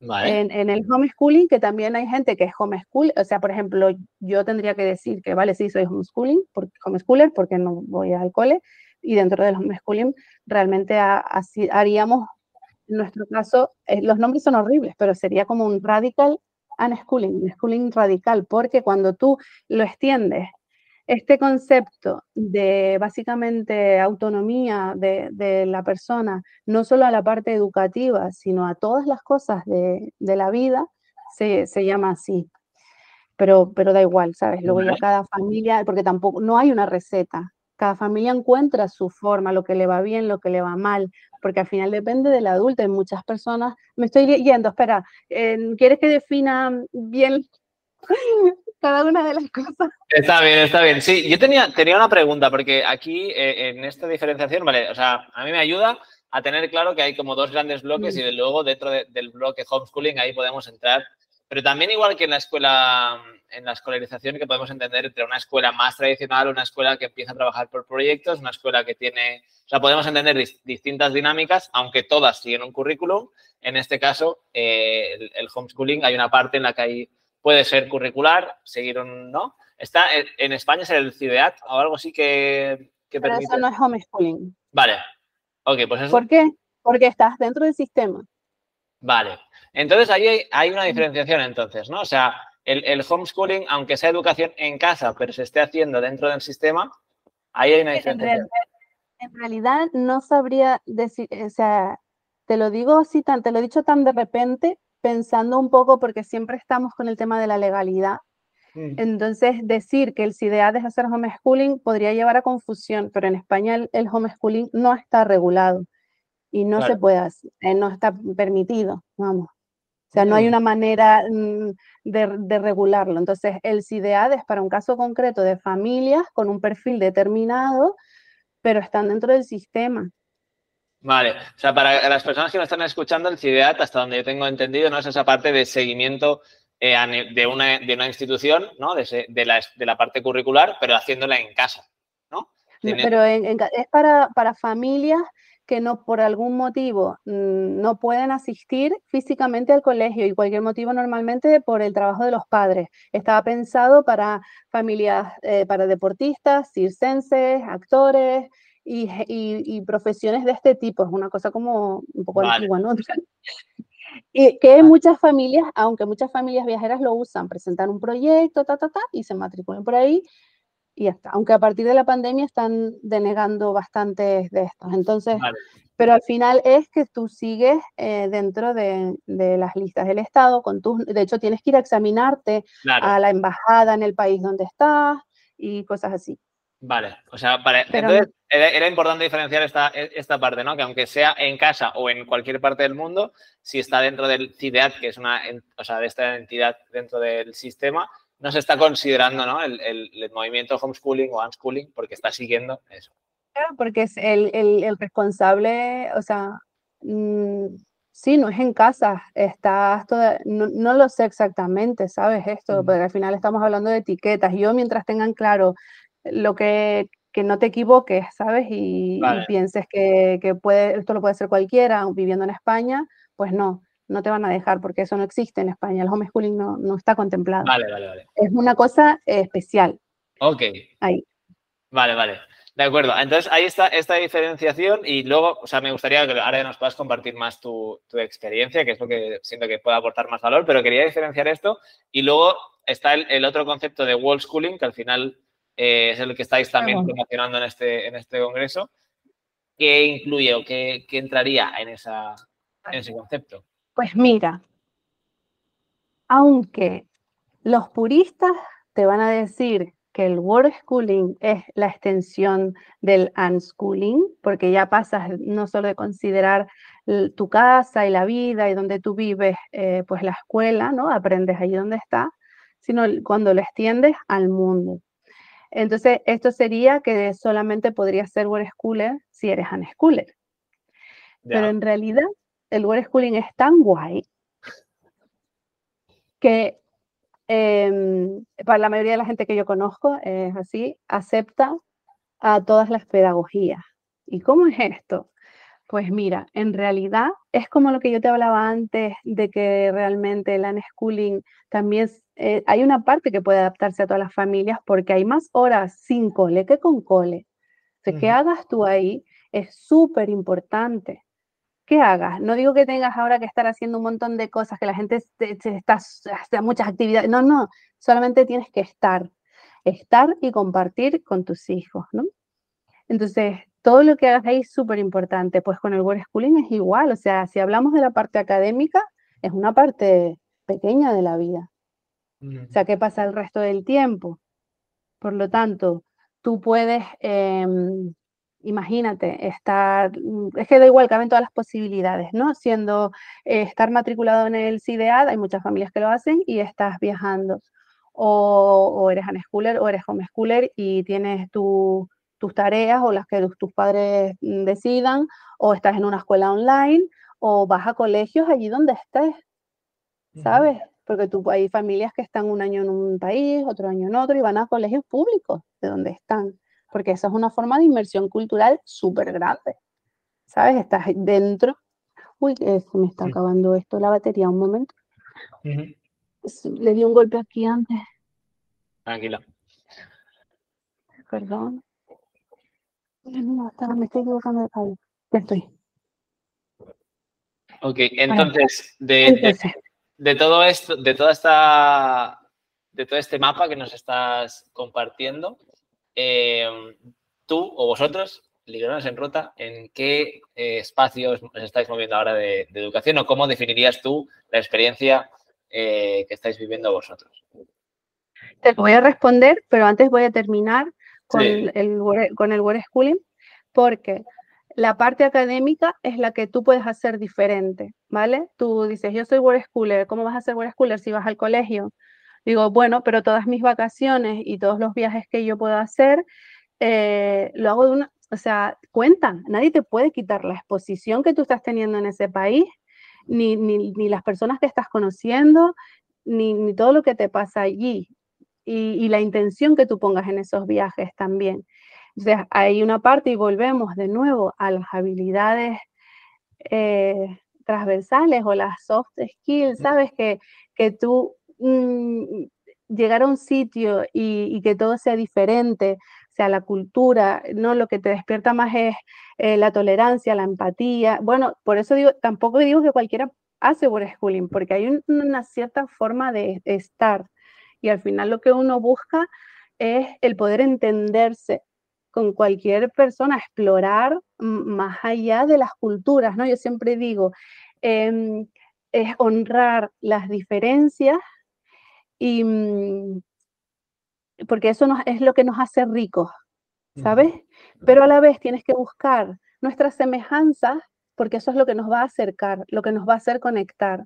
En, el homeschooling, que también hay gente que es homeschool, o sea, por ejemplo, yo tendría que decir que, vale, sí, soy homeschooling, porque, homeschooler, porque no voy al cole, y dentro del homeschooling realmente así haríamos, en nuestro caso, eh, los nombres son horribles, pero sería como un radical unschooling, un schooling radical, porque cuando tú lo extiendes este concepto de básicamente autonomía de, la persona, no solo a la parte educativa, sino a todas las cosas de, la vida, se, llama así. Pero, pero da igual, ¿sabes? Luego ya cada familia, porque tampoco, no hay una receta, cada familia encuentra su forma, lo que le va bien, lo que le va mal, porque al final depende del adulto. Hay muchas personas, me estoy yendo, espera, ¿quieres que defina bien cada una de las cosas. Está bien, está bien. Sí, yo tenía, tenía una pregunta, porque aquí eh, en esta diferenciación, vale, o sea, a mí me ayuda a tener claro que hay como dos grandes bloques y de luego dentro del bloque homeschooling ahí podemos entrar. Pero también igual que en la escuela, en la escolarización, que podemos entender entre una escuela más tradicional, una escuela que empieza a trabajar por proyectos, una escuela que tiene, o sea, podemos entender distintas dinámicas, aunque todas siguen un currículum. En este caso, eh, el, el homeschooling, hay una parte en la que hay puede ser curricular, seguir un, ¿no? Está en España es el CIDEAT o algo así que, que Pero eso no es homeschooling. Vale. Ok, pues eso. ¿Por qué? Porque estás dentro del sistema. Vale. Entonces ahí hay, una diferenciación entonces, ¿no? O sea, el, homeschooling, aunque sea educación en casa, pero se esté haciendo dentro del sistema, ahí hay una diferenciación. En realidad no sabría decir, o sea, te lo digo así, tan, te lo he dicho tan de repente, pensando un poco, porque siempre estamos con el tema de la legalidad. Entonces, decir que el CIDEA deja hacer homeschooling podría llevar a confusión, pero en España el, homeschooling no está regulado y no se puede hacer, eh, no está permitido, vamos. O sea, no hay una manera mm, de, regularlo. Entonces, el CIDEAD es para un caso concreto de familias con un perfil determinado, pero están dentro del sistema. Vale, o sea, para las personas que nos están escuchando, el CIDEAT, hasta donde yo tengo entendido, no es esa parte de seguimiento eh, de, una, de, una, institución, ¿no? De, de, la, de, la, parte curricular, pero haciéndola en casa, ¿no? Pero es para, para, familias que no por algún motivo mm, no pueden asistir físicamente al colegio y cualquier motivo normalmente por el trabajo de los padres. Estaba pensado para familias, eh, para deportistas, circenses, actores, y, profesiones de este tipo. Es una cosa como un poco antigua, ¿no? Y que muchas familias, aunque muchas familias viajeras lo usan, presentan un proyecto, ta, ta, ta, y se matriculan por ahí y ya está. Aunque a partir de la pandemia están denegando bastantes de estos. Entonces, pero al final es que tú sigues eh, dentro de, de, las listas del Estado, con tus, de hecho tienes que ir a examinarte a la embajada en el país donde estás y cosas así. Vale, o sea, entonces era, importante diferenciar esta, esta parte, ¿no? Que aunque sea en casa o en cualquier parte del mundo, si está dentro del CIDEAT, que es una, o sea, de esta entidad dentro del sistema, no se está considerando, ¿no? El, el, movimiento homeschooling o unschooling porque está siguiendo eso. Claro, porque es el, el responsable, o sea, mm, Sí, no es en casa, estás no, lo sé exactamente, ¿sabes? Esto, porque al final estamos hablando de etiquetas. Yo mientras tengan claro lo que, que no te equivoques, ¿sabes? Y, pienses que, que, puede, esto lo puede hacer cualquiera viviendo en España, pues no, no te van a dejar porque eso no existe en España. El homeschooling no, no está contemplado. Vale, vale, vale. Es una cosa especial. Ok. Ahí. Vale, vale. De acuerdo, entonces ahí está esta diferenciación y luego, o sea, me gustaría que ahora nos puedas compartir más tu, experiencia, que es lo que siento que puede aportar más valor, pero quería diferenciar esto y luego está el, otro concepto de wall schooling, que al final eh, es el que estáis también promocionando en este, en este congreso, ¿qué incluye o qué, entraría en, esa, en ese concepto? Pues mira, aunque los puristas te van a decir que el word schooling es la extensión del unschooling, porque ya pasas no solo de considerar tu casa y la vida y donde tú vives, eh, pues la escuela, ¿no? Aprendes ahí donde está, sino cuando lo extiendes al mundo. Entonces, esto sería que solamente podría ser word schooler si eres unschooler. Pero en realidad, el word schooling es tan guay que Em, para la mayoría de la gente que yo conozco es así, acepta a todas las pedagogías. ¿Y cómo es esto? Pues mira, en realidad es como lo que yo te hablaba antes de que realmente el unschooling también eh, hay una parte que puede adaptarse a todas las familias porque hay más horas sin cole que con cole. O sea, que hagas tú ahí es súper importante que hagas. No digo que tengas ahora que estar haciendo un montón de cosas, que la gente está, hace muchas actividades. No, no, solamente tienes que estar. Estar y compartir con tus hijos, ¿no? Entonces, todo lo que hagas ahí es súper importante. Pues con el Word Schooling es igual. O sea, si hablamos de la parte académica, es una parte pequeña de la vida. O sea, ¿qué pasa el resto del tiempo? Por lo tanto, tú puedes em, imagínate, estar, mm, es que da igual, caben todas las posibilidades, ¿no? Siendo, eh, estar matriculado en el CIDEAD, hay muchas familias que lo hacen y estás viajando. O, o eres unschooler o eres homeschooler y tienes tus tareas o las que tus padres decidan, o estás en una escuela online, o vas a colegios allí donde estés, ¿sabes? Porque tú, hay familias que están un año en un país, otro año en otro, y van a colegios públicos de donde están porque esa es una forma de inmersión cultural súper grande. ¿Sabes? Estás dentro. Uy, se me está acabando esto, la batería, un momento. Le di un golpe aquí antes. Tranquila. Perdón. Me estoy equivocando de cable. Ya estoy. Ok, entonces, de, de, todo esto, de toda esta, de todo este mapa que nos estás compartiendo, Em, tú o vosotros, Ligronas en Ruta, ¿en qué eh, espacios os estáis moviendo ahora de, educación o cómo definirías tú la experiencia eh, que estáis viviendo vosotros? Te voy a responder, pero antes voy a terminar con, el, con el Word Schooling, porque la parte académica es la que tú puedes hacer diferente, ¿vale? Tú dices, yo soy Word Schooler, ¿cómo vas a ser Word Schooler si vas al colegio? Digo, bueno, pero todas mis vacaciones y todos los viajes que yo puedo hacer, eh, lo hago de una, o sea, cuentan, nadie te puede quitar la exposición que tú estás teniendo en ese país, ni, ni, ni las personas que estás conociendo, ni, ni, todo lo que te pasa allí, y, y, la intención que tú pongas en esos viajes también. Entonces, hay una parte y volvemos de nuevo a las habilidades eh, transversales o las soft skills, ¿sabes? Que, que tú Mm, llegar a un sitio y, que todo sea diferente, o sea, la cultura, ¿no? Lo que te despierta más es eh, la tolerancia, la empatía. Bueno, por eso digo, tampoco digo que cualquiera hace schooling, porque hay una cierta forma de, estar. Y al final lo que uno busca es el poder entenderse con cualquier persona, explorar más allá de las culturas, ¿no? Yo siempre digo, em, es honrar las diferencias y mm, porque eso es lo que nos hace ricos, ¿sabes? Pero a la vez tienes que buscar nuestras semejanzas porque eso es lo que nos va a acercar, lo que nos va a hacer conectar.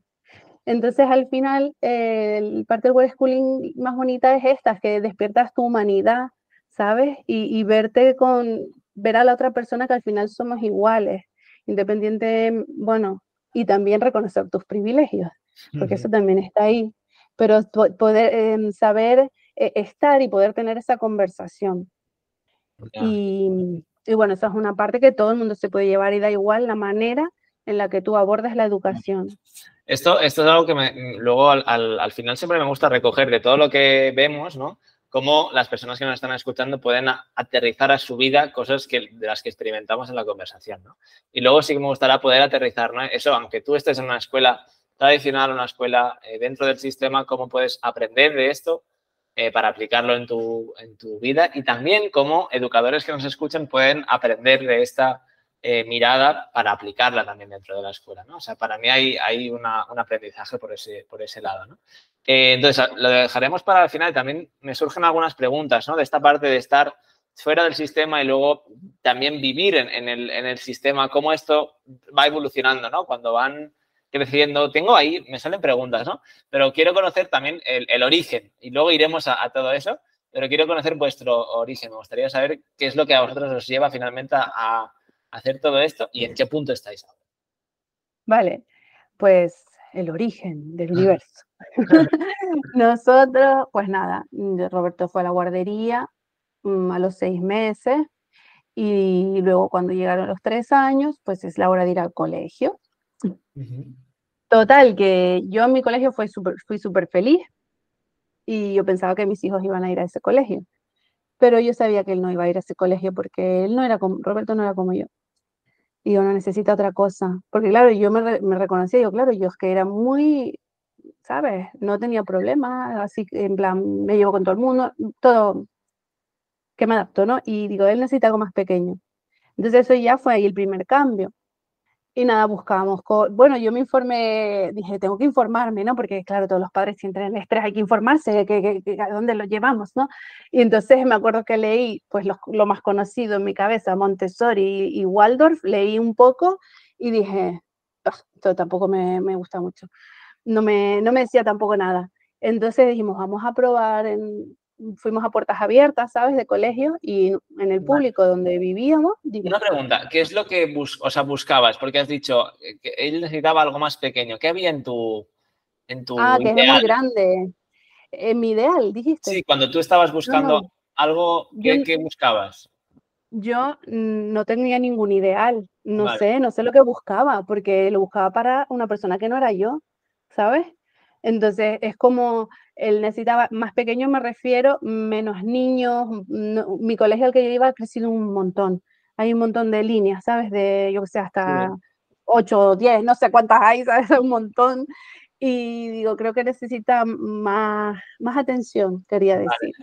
Entonces, al final, el parte del schooling más bonita es esta, que despiertas tu humanidad, ¿sabes? Y, verte con, ver a la otra persona que al final somos iguales, independiente, bueno, y también reconocer tus privilegios, porque eso también está ahí. Pero poder em, saber eh, estar y poder tener esa conversación. Y, y bueno, esa es una parte que todo el mundo se puede llevar y da igual la manera en la que tú abordas la educación. Esto, esto es algo que me, luego al, al, final siempre me gusta recoger de todo lo que vemos, ¿no? Cómo las personas que nos están escuchando pueden aterrizar a su vida cosas que, de las que experimentamos en la conversación, ¿no? Y luego sí que me gustaría poder aterrizar, ¿no? Eso, aunque tú estés en una escuela tradicional, una escuela eh, dentro del sistema, cómo puedes aprender de esto eh, para aplicarlo en tu, en tu vida y también cómo educadores que nos escuchan pueden aprender de esta eh, mirada para aplicarla también dentro de la escuela, ¿no? O sea, para mí hay, hay un aprendizaje por ese, por ese lado, ¿no? Eh, entonces, lo dejaremos para el final. También me surgen algunas preguntas, ¿no? De esta parte de estar fuera del sistema y luego también vivir en, el, en el, sistema, cómo esto va evolucionando, ¿no? Cuando van creciendo. Tengo ahí, me salen preguntas, ¿no? Pero quiero conocer también el, origen y luego iremos a, todo eso, pero quiero conocer vuestro origen. Me gustaría saber qué es lo que a vosotros os lleva finalmente a, hacer todo esto y en qué punto estáis ahora. Vale, pues el origen del universo. Nosotros, pues nada, Roberto fue a la guardería mm, a los seis meses y luego cuando llegaron los tres años, pues es la hora de ir al colegio. Total, que yo en mi colegio fui súper fui super feliz y yo pensaba que mis hijos iban a ir a ese colegio. Pero yo sabía que él no iba a ir a ese colegio porque él no era como, Roberto no era como yo. Y yo no necesita otra cosa. Porque claro, yo me, me reconocía, yo claro, yo es que era muy, ¿sabes? No tenía problemas, así que en plan, me llevo con todo el mundo, todo, que me adapto, ¿no? Y digo, él necesita algo más pequeño. Entonces eso ya fue ahí el primer cambio. Y nada, buscábamos. Bueno, yo me informé, dije, tengo que informarme, ¿no? Porque, claro, todos los padres sienten el estrés, hay que informarse, que, que, a dónde lo llevamos, ¿no? Y entonces me acuerdo que leí, pues, lo, lo más conocido en mi cabeza, Montessori y, Waldorf, leí un poco y dije, ah, esto tampoco me, me, gusta mucho. No me, no me decía tampoco nada. Entonces dijimos, vamos a probar en, fuimos a puertas abiertas, ¿sabes? De colegio y en el público donde vivíamos. Una pregunta, ¿qué es lo que o sea, buscabas? Porque has dicho que él necesitaba algo más pequeño. ¿Qué había en tu, en tu Ah, que es muy grande. En mi ideal, dijiste. Sí, cuando tú estabas buscando algo, ¿qué, ¿qué, buscabas? Yo no tenía ningún ideal, no sé, no sé lo que buscaba, porque lo buscaba para una persona que no era yo, ¿sabes? Entonces es como él necesitaba, más pequeño me refiero, menos niños, mi colegio al que yo iba ha crecido un montón, hay un montón de líneas, ¿sabes? De, yo que sé, hasta 8 o 10, no sé cuántas hay, ¿sabes? Un montón. Y digo, creo que necesita más, más atención, quería decir.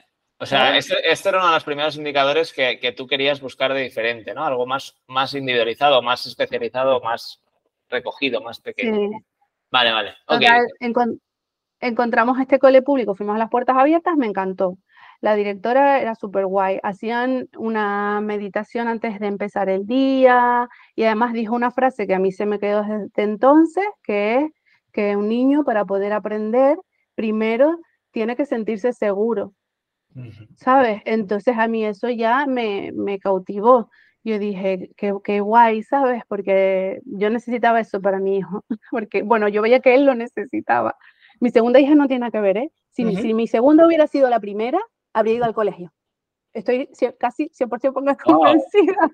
O sea, este, este, era uno de los primeros indicadores que, que, tú querías buscar de diferente, ¿no? Algo más, más individualizado, más especializado, más recogido, más pequeño. Vale, vale. Okay encontramos este cole público, fuimos a las puertas abiertas, me encantó. La directora era súper guay. Hacían una meditación antes de empezar el día y además dijo una frase que a mí se me quedó desde entonces, que es que un niño para poder aprender, primero tiene que sentirse seguro. ¿Sabes? Entonces a mí eso ya me, me cautivó. Yo dije, qué, qué, guay, ¿sabes? Porque yo necesitaba eso para mi hijo. Porque, bueno, yo veía que él lo necesitaba. Mi segunda hija no tiene nada que ver, ¿eh? Si, mi segunda hubiera sido la primera, habría ido al colegio. Estoy casi 100% convencida.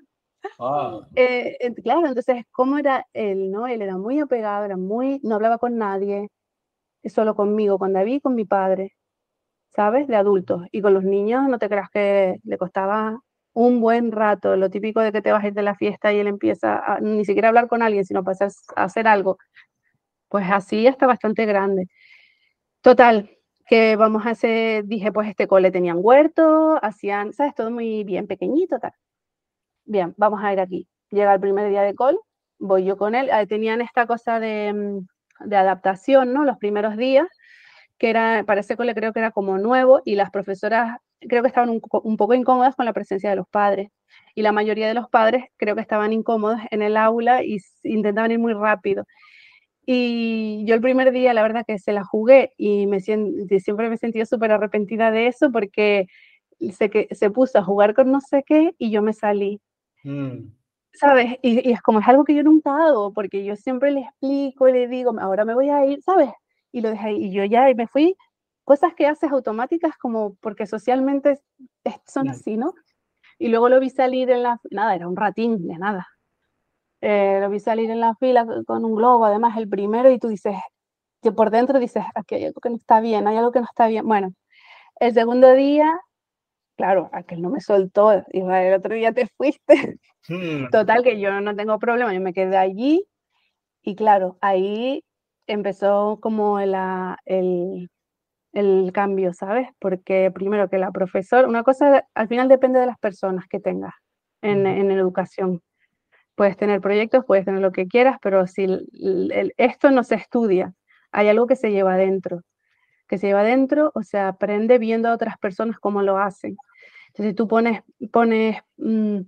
Eh, claro, entonces, ¿cómo era él? ¿no? Él era muy apegado, era muy, no hablaba con nadie, solo conmigo, con David y con mi padre, ¿sabes? De adultos. Y con los niños, no te creas que le costaba un buen rato, lo típico de que te vas a ir de la fiesta y él empieza a, ni siquiera a hablar con alguien, sino para a hacer algo. Pues así está bastante grande. Total, que vamos a hacer, dije, pues este cole tenían huerto, hacían, ¿sabes? Todo muy bien pequeñito, tal. Bien, vamos a ir aquí. Llega el primer día de cole, voy yo con él. Tenían esta cosa de, mm, de adaptación, ¿no? Los primeros días, que era, para ese cole creo que era como nuevo, y las profesoras creo que estaban un, un poco incómodas con la presencia de los padres y la mayoría de los padres creo que estaban incómodos en el aula y intentaban ir muy rápido. Y yo el primer día, la verdad que se la jugué y me siempre me he sentido súper arrepentida de eso porque se, que, se puso a jugar con no sé qué y yo me salí. Mm. ¿Sabes? Y, es como es algo que yo nunca hago porque yo siempre le explico y le digo, ahora me voy a ir, ¿sabes? Y lo dejé ahí. Y yo ya me fui, cosas que haces automáticas como porque socialmente son así, ¿no? Y luego lo vi salir en la, nada, era un ratín de nada. Eh, lo vi salir en la fila con un globo, además el primero, y tú dices, que por dentro dices, aquí hay algo que no está bien, hay algo que no está bien. Bueno, el segundo día, claro, aquel no me soltó, y el otro día te fuiste. Hmm. Total, que yo no tengo problema, yo me quedé allí, y claro, ahí empezó como la, el, el cambio, ¿sabes? Porque primero que la profesora, una cosa al final depende de las personas que tengas en, en educación puedes tener proyectos, puedes tener lo que quieras, pero si esto no se estudia, hay algo que se lleva adentro, que se lleva adentro o se aprende viendo a otras personas cómo lo hacen. Entonces tú pones, pones mm,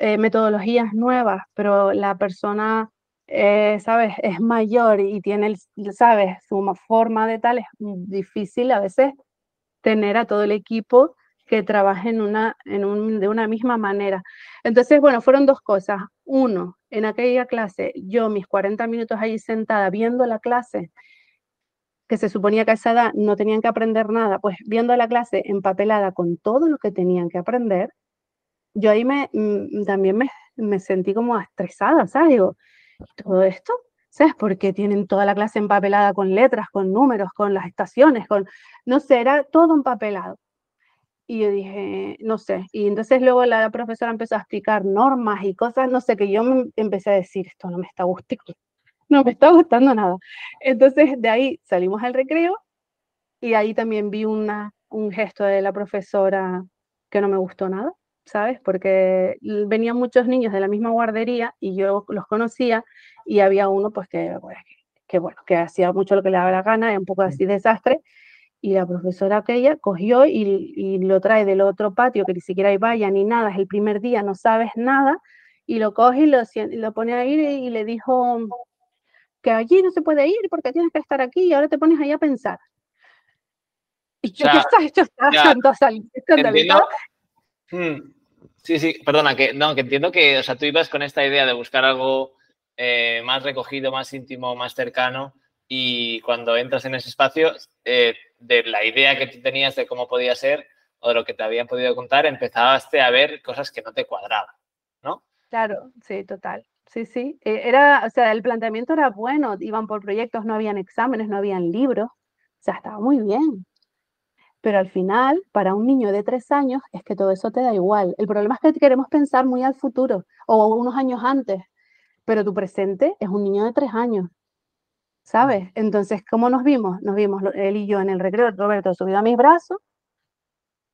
eh, metodologías nuevas, pero la persona, eh, ¿sabes?, es mayor y tiene, ¿sabes?, su forma de tal, es difícil a veces tener a todo el equipo que trabajen una, de una misma manera. Entonces, bueno, fueron dos cosas. Uno, en aquella clase, yo mis 40 minutos ahí sentada viendo la clase, que se suponía que a esa edad no tenían que aprender nada, pues viendo la clase empapelada con todo lo que tenían que aprender, yo ahí me, mm, también me, me sentí como estresada, ¿sabes? Digo, todo esto? ¿Sabes? Porque tienen toda la clase empapelada con letras, con números, con las estaciones, con, no sé, era todo empapelado. Y yo dije, no sé. Y entonces luego la profesora empezó a explicar normas y cosas, no sé, que yo me empecé a decir, esto no me está gustando, no me está gustando nada. Entonces de ahí salimos al recreo y ahí también vi una, un gesto de la profesora que no me gustó nada, ¿sabes? Porque venían muchos niños de la misma guardería y yo los conocía y había uno pues que, que, bueno, que hacía mucho lo que le daba la gana, era un poco así desastre y la profesora aquella cogió y, lo trae del otro patio, que ni siquiera hay valla ni nada, es el primer día, no sabes nada, y lo coge y lo, lo pone ahí y le dijo que allí no se puede ir porque tienes que estar aquí y ahora te pones ahí a pensar. Y yo, ¿qué estás hecho? Hmm. Sí, sí, perdona, que, no, que entiendo que, o sea, tú ibas con esta idea de buscar algo eh, más recogido, más íntimo, más cercano, y cuando entras en ese espacio, eh, de la idea que tú tenías de cómo podía ser o de lo que te habían podido contar, empezaste a ver cosas que no te cuadraban, ¿no? Claro, sí, total. Sí, sí. E, era, o sea, el planteamiento era bueno, iban por proyectos, no habían exámenes, no habían libros, o sea, estaba muy bien. Pero al final, para un niño de tres años, es que todo eso te da igual. El problema es que queremos pensar muy al futuro o unos años antes, pero tu presente es un niño de tres años. ¿Sabes? Entonces, ¿cómo nos vimos? Nos vimos él y yo en el recreo, Roberto subido a mis brazos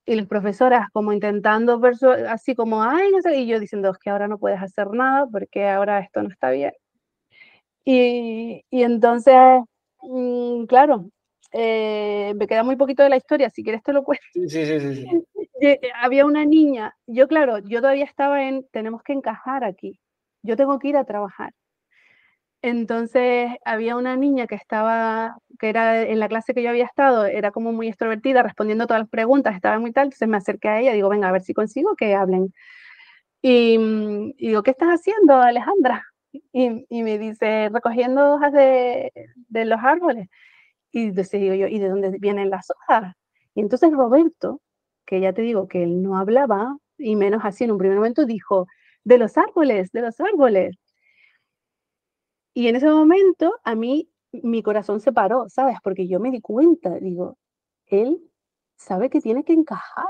y las profesoras como intentando, así como, ay, no sé, y yo diciendo, es que ahora no puedes hacer nada porque ahora esto no está bien. Y, y entonces, mm, claro, eh, me queda muy poquito de la historia, si quieres te lo cuento. Sí, sí, sí, sí. Eh, había una niña, yo claro, yo todavía estaba en, tenemos que encajar aquí, yo tengo que ir a trabajar. Entonces había una niña que estaba, que era en la clase que yo había estado, era como muy extrovertida, respondiendo todas las preguntas, estaba muy tal, entonces me acerqué a ella, digo, venga, a ver si consigo que hablen. Y, mm, digo, ¿qué estás haciendo, Alejandra? Y, me dice, recogiendo hojas de, de, los árboles. Y entonces digo yo, ¿y de dónde vienen las hojas? Y entonces Roberto, que ya te digo que él no hablaba, y menos así en un primer momento, dijo, de los árboles, de los árboles. Y en ese momento a mí mi corazón se paró, ¿sabes? Porque yo me di cuenta, digo, él sabe que tiene que encajar.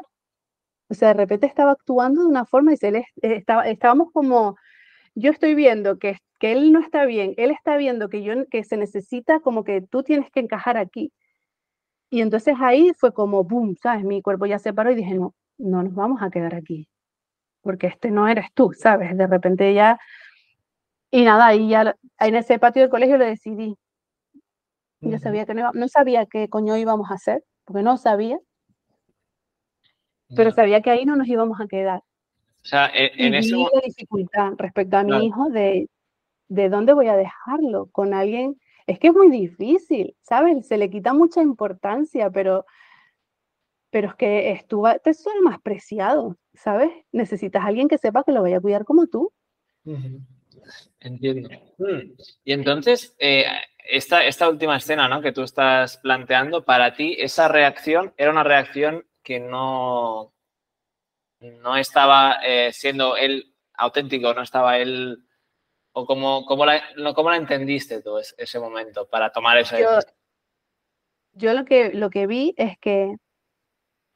O sea, de repente estaba actuando de una forma y se le, estaba, estábamos como, yo estoy viendo que, que él no está bien, él está viendo que, yo, que se necesita como que tú tienes que encajar aquí. Y entonces ahí fue como, boom, ¿sabes? Mi cuerpo ya se paró y dije, no, no nos vamos a quedar aquí, porque este no eres tú, ¿sabes? De repente ya y nada, y ya en ese patio del colegio lo decidí. Yo sabía que no, no sabía qué coño íbamos a hacer, porque no sabía. pero sabía que ahí no nos íbamos a quedar. O sea, e, en, en y la dificultad respecto a mi hijo de, de dónde voy a dejarlo con alguien. Es que es muy difícil, ¿sabes? Se le quita mucha importancia, pero, pero es que es tu tesoro más preciado, ¿sabes? Necesitas a alguien que sepa que lo vaya a cuidar como tú. Entiendo. Mm. Y entonces, eh, esta, esta última escena ¿no? que tú estás planteando, para ti, esa reacción era una reacción que no, no estaba eh, siendo él auténtico, no estaba él... ¿O cómo, cómo, la, cómo la entendiste tú ese momento para tomar esa decisión? Yo lo que, lo que vi es que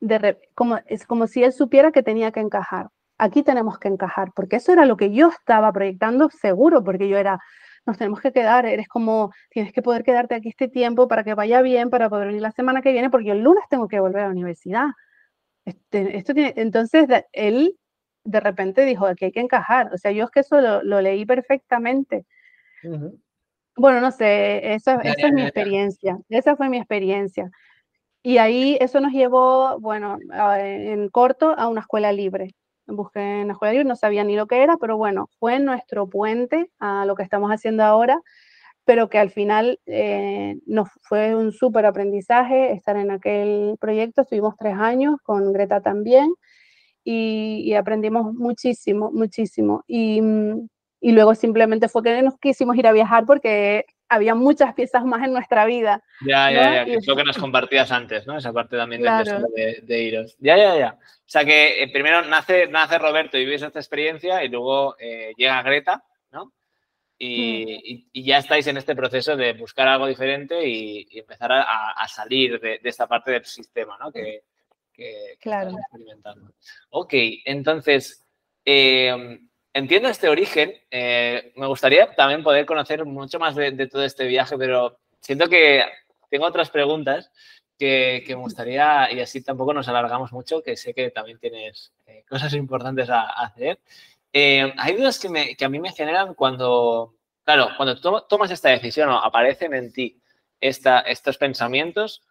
de, como, es como si él supiera que tenía que encajar. Aquí tenemos que encajar, porque eso era lo que yo estaba proyectando seguro, porque yo era, nos tenemos que quedar, eres como, tienes que poder quedarte aquí este tiempo para que vaya bien, para poder venir la semana que viene, porque el lunes tengo que volver a la universidad. Este, esto tiene, entonces, él de repente dijo, aquí hay que encajar. O sea, yo es que eso lo, leí perfectamente. Bueno, no sé, esa, esa es mi experiencia, esa fue mi experiencia. Y ahí eso nos llevó, bueno, en corto a una escuela libre. Busqué en la escuela no sabía ni lo que era, pero bueno, fue nuestro puente a lo que estamos haciendo ahora, pero que al final eh, nos fue un súper aprendizaje estar en aquel proyecto. Estuvimos tres años con Greta también y, aprendimos muchísimo, muchísimo. Y, y, luego simplemente fue que nos quisimos ir a viajar porque había muchas piezas más en nuestra vida. Ya, ya, ya, que es lo que nos compartías antes, ¿no? Esa parte también de, de, iros. Ya, ya, ya. O sea que eh, primero nace, nace Roberto y vives esta experiencia y luego eh, llega Greta, ¿no? Y, y, ya estáis en este proceso de buscar algo diferente y, empezar a, a salir de, esta parte del sistema, ¿no? Que, que, claro. experimentando. Ok, entonces, eh, entiendo este origen. Eh, me gustaría también poder conocer mucho más de, todo este viaje, pero siento que tengo otras preguntas que, me gustaría, y así tampoco nos alargamos mucho, que sé que también tienes eh, cosas importantes a, hacer. hay dudas que, que, a mí me generan cuando, claro, cuando tomas esta decisión o aparecen en ti esta, estos pensamientos,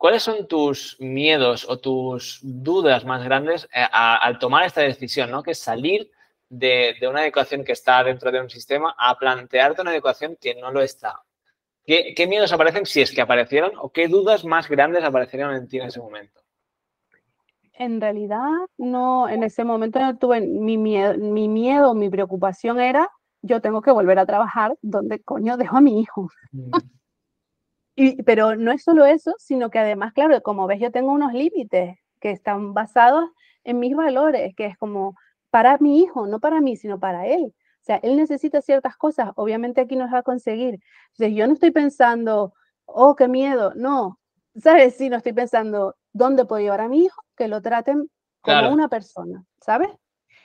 ¿Cuáles son tus miedos o tus dudas más grandes eh, al tomar esta decisión, ¿no? que es salir de, una educación que está dentro de un sistema a plantearte una educación que no lo está? ¿Qué, miedos aparecen si es que aparecieron o qué dudas más grandes aparecieron en ti en ese momento? En realidad, no, en ese momento no tuve mi miedo, mi miedo, mi preocupación era, yo tengo que volver a trabajar, ¿dónde coño dejo a mi hijo? Mm pero no es solo eso, sino que además, claro, como ves, yo tengo unos límites que están basados en mis valores, que es como para mi hijo, no para mí, sino para él. O sea, él necesita ciertas cosas, obviamente aquí nos va a conseguir. Entonces, yo no estoy pensando, oh, qué miedo, no, ¿sabes? Sí, no estoy pensando, ¿dónde puedo llevar a mi hijo? Que lo traten como una persona, ¿sabes?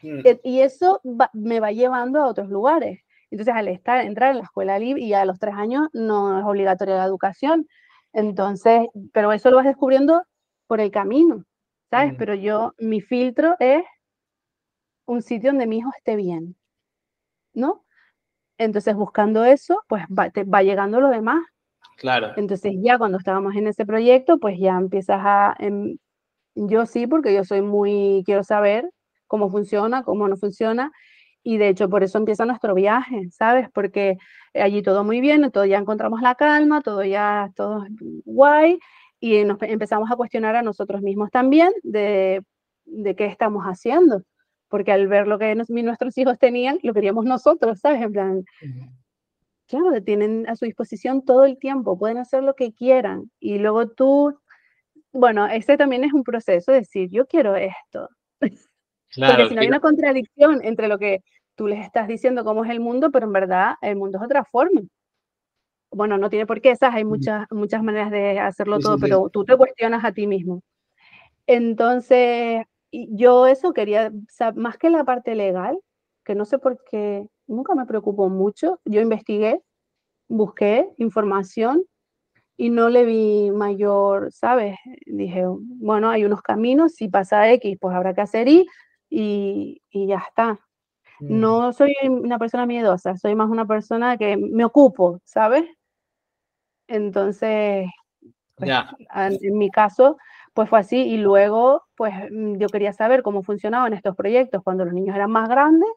Mm. E, y eso me va llevando a otros lugares. Entonces, al estar, entrar en la escuela libre y a los tres años no es obligatoria la educación. Entonces, pero eso lo vas descubriendo por el camino, ¿sabes? Pero yo, mi filtro es un sitio donde mi hijo esté bien, ¿no? Entonces, buscando eso, pues va, te va llegando lo demás. Claro. Entonces, ya cuando estábamos en ese proyecto, pues ya empiezas a. Em, yo sí, porque yo soy muy. Quiero saber cómo funciona, cómo no funciona. Y de hecho por eso empieza nuestro viaje, ¿sabes? Porque allí todo muy bien, todo ya encontramos la calma, todo ya, todo guay, y nos empezamos a cuestionar a nosotros mismos también de, de qué estamos haciendo, porque al ver lo que nuestros hijos tenían, lo queríamos nosotros, ¿sabes? En plan, claro, tienen a su disposición todo el tiempo, pueden hacer lo que quieran, y luego tú, bueno, este también es un proceso, de decir, yo quiero esto. Porque si no hay una contradicción entre lo que tú les estás diciendo cómo es el mundo, pero en verdad el mundo es otra forma. Bueno, no tiene por qué esas, hay muchas, muchas maneras de hacerlo todo, pero tú te cuestionas a ti mismo. Entonces, yo eso quería, más que la parte legal, que no sé por qué, nunca me preocupó mucho, yo investigué, busqué información y no le vi mayor, ¿sabes? Dije, bueno, hay unos caminos, si pasa X, pues habrá que hacer Y, y, y ya está. Mm. No soy una persona miedosa, soy más una persona que me ocupo, ¿sabes? Entonces, pues, en mi caso, pues fue así. Y luego, pues mm, yo quería saber cómo funcionaban estos proyectos cuando los niños eran más grandes.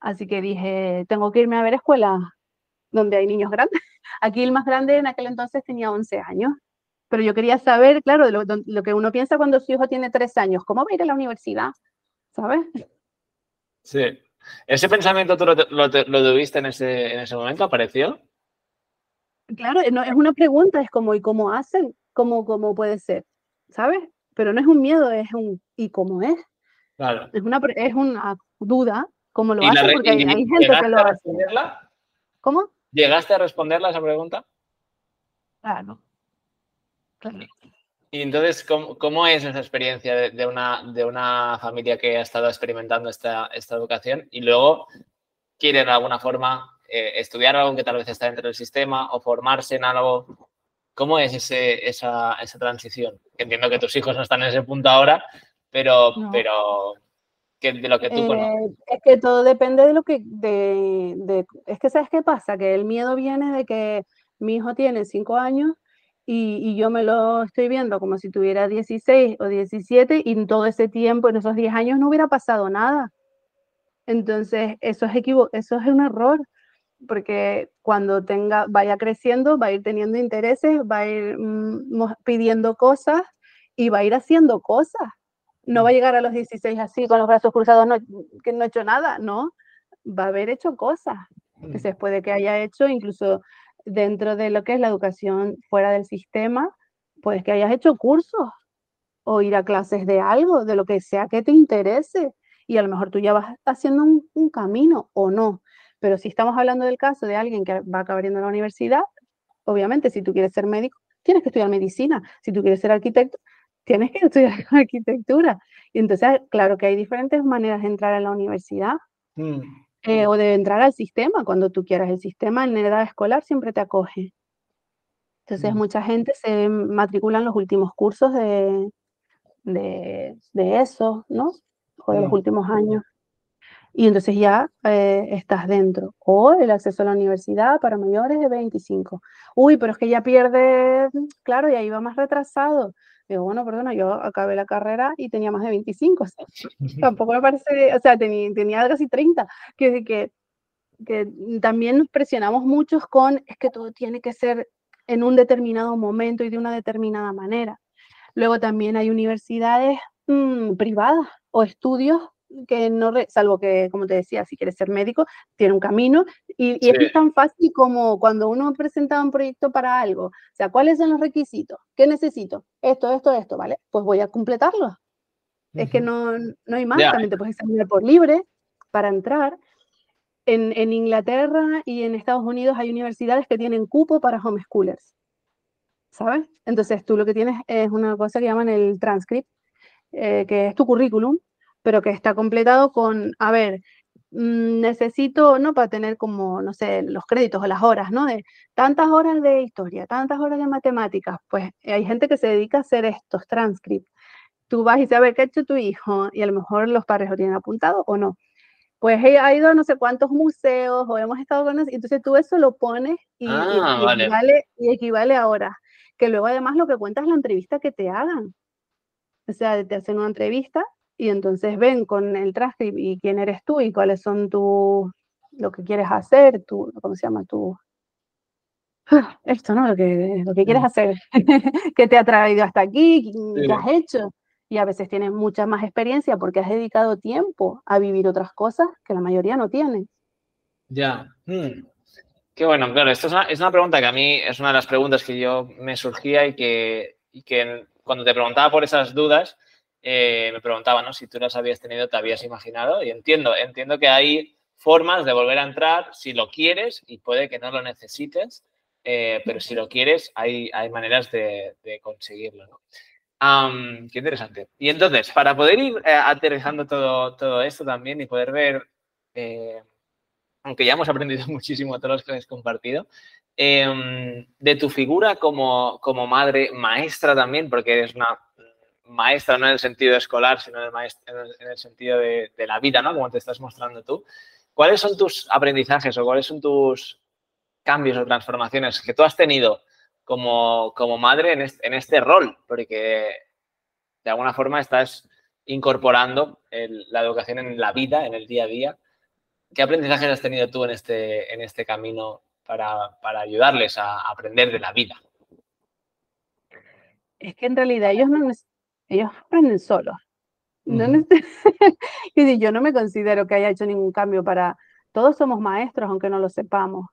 Así que dije, tengo que irme a ver escuelas donde hay niños grandes. Aquí el más grande en aquel entonces tenía 11 años. Pero yo quería saber, claro, lo, lo que uno piensa cuando su hijo tiene 3 años, ¿cómo va a ir a la universidad? ¿Sabes? Sí. ¿Ese pensamiento tú lo, lo, tuviste en ese, en ese momento? ¿Apareció? Claro, no, es una pregunta, es como, ¿y cómo hacen? ¿Cómo, cómo puede ser? ¿Sabes? Pero no es un miedo, es un, ¿y cómo es? Claro. Es una, es una duda, ¿cómo lo hace? Porque hay, hay gente que lo hace. ¿Cómo? ¿Llegaste a responderla a esa pregunta? Claro. claro. Y entonces, ¿cómo, cómo es esa experiencia de, de, una, de una familia que ha estado experimentando esta, esta educación y luego quiere de alguna forma eh, estudiar algo que tal vez está dentro del sistema o formarse en algo? ¿Cómo es ese, esa, esa transición? Entiendo que tus hijos no están en ese punto ahora, pero, no. pero que de lo que tú. Eh, es que todo depende de lo que, de, de, es que sabes qué pasa, que el miedo viene de que mi hijo tiene cinco años y, y, yo me lo estoy viendo como si tuviera 16 o 17 y en todo ese tiempo, en esos 10 años no hubiera pasado nada. Entonces, eso es, equivo eso es un error, porque cuando tenga, vaya creciendo, va a ir teniendo intereses, va a ir mm, pidiendo cosas y va a ir haciendo cosas. No va a llegar a los 16 así con los brazos cruzados, no, que no ha hecho nada, no. Va a haber hecho cosas que se puede que haya hecho incluso dentro de lo que es la educación fuera del sistema, pues que hayas hecho cursos o ir a clases de algo, de lo que sea que te interese. Y a lo mejor tú ya vas haciendo un, un camino o no. Pero si estamos hablando del caso de alguien que va acabar yendo a la universidad, obviamente si tú quieres ser médico, tienes que estudiar medicina. Si tú quieres ser arquitecto, tienes que estudiar arquitectura. Y entonces, claro que hay diferentes maneras de entrar a la universidad. Mm eh, o de entrar al sistema cuando tú quieras. El sistema en edad escolar siempre te acoge. Entonces, mm. mucha gente se matricula en los últimos cursos de, de, de eso, ¿no? O de los últimos años. Y entonces ya eh, estás dentro. O el acceso a la universidad para mayores de 25. Uy, pero es que ya pierde, claro, y ahí va más retrasado. Digo, bueno, perdona, yo acabé la carrera y tenía más de 25, o sea, tampoco me parece, o sea, tenía, tenía casi 30, que, que, que también nos presionamos muchos con, es que todo tiene que ser en un determinado momento y de una determinada manera. Luego también hay universidades mmm, privadas o estudios que no, salvo que, como te decía, si quieres ser médico, tiene un camino y, y sí. es tan fácil como cuando uno presenta un proyecto para algo, o sea, ¿cuáles son los requisitos? ¿Qué necesito? Esto, esto, esto, ¿vale? Pues voy a completarlo. Uh -huh. Es que no, no hay más, yeah. también te puedes examinar por libre para entrar. En, en, Inglaterra y en Estados Unidos hay universidades que tienen cupo para homeschoolers, ¿sabes? Entonces tú lo que tienes es una cosa que llaman el transcript, eh, que es tu currículum, pero que está completado con, a ver, mmm, necesito, ¿no? Para tener como, no sé, los créditos o las horas, ¿no? De tantas horas de historia, tantas horas de matemáticas, pues hay gente que se dedica a hacer estos transcripts. Tú vas y sabes qué ha hecho tu hijo y a lo mejor los padres lo tienen apuntado o no. Pues ha ido a no sé cuántos museos o hemos estado con eso, entonces tú eso lo pones y, ah, y, vale. equivale, y equivale a horas. Que luego además lo que cuenta es la entrevista que te hagan. O sea, te hacen una entrevista y entonces ven con el transcript y quién eres tú y cuáles son tus, lo que quieres hacer, tu, ¿cómo se llama? Tu, esto, ¿no? Lo que, lo que quieres hacer, qué te ha traído hasta aquí, qué sí. has hecho. Y a veces tienes mucha más experiencia porque has dedicado tiempo a vivir otras cosas que la mayoría no tienen. Ya. Hmm. Qué bueno, claro, esto es una, es una, pregunta que a mí es una de las preguntas que yo me surgía y que, y que cuando te preguntaba por esas dudas, eh, me preguntaba, ¿no? Si tú las habías tenido, te habías imaginado. Y entiendo, entiendo que hay formas de volver a entrar si lo quieres y puede que no lo necesites, eh, pero si lo quieres, hay, hay maneras de, conseguirlo, ¿no? Qué interesante. Y entonces, para poder ir eh, aterrizando todo, todo esto también y poder ver, aunque ya hemos aprendido muchísimo todos los que has compartido, eh, de tu figura como, como madre, maestra también, porque eres una maestra no en el sentido escolar, sino el, maestra, en el, en el sentido de, de, la vida, ¿no? Como te estás mostrando tú. ¿Cuáles son tus aprendizajes o cuáles son tus cambios o transformaciones que tú has tenido como, como madre en este, en este, rol? Porque de alguna forma estás incorporando la educación en la vida, en el día a día. ¿Qué aprendizajes has tenido tú en este, en este camino para, ayudarles a aprender de la vida? Es que en realidad ellos, no, ellos aprenden solos. No yo no me considero que haya hecho ningún cambio para... Todos somos maestros, aunque no lo sepamos.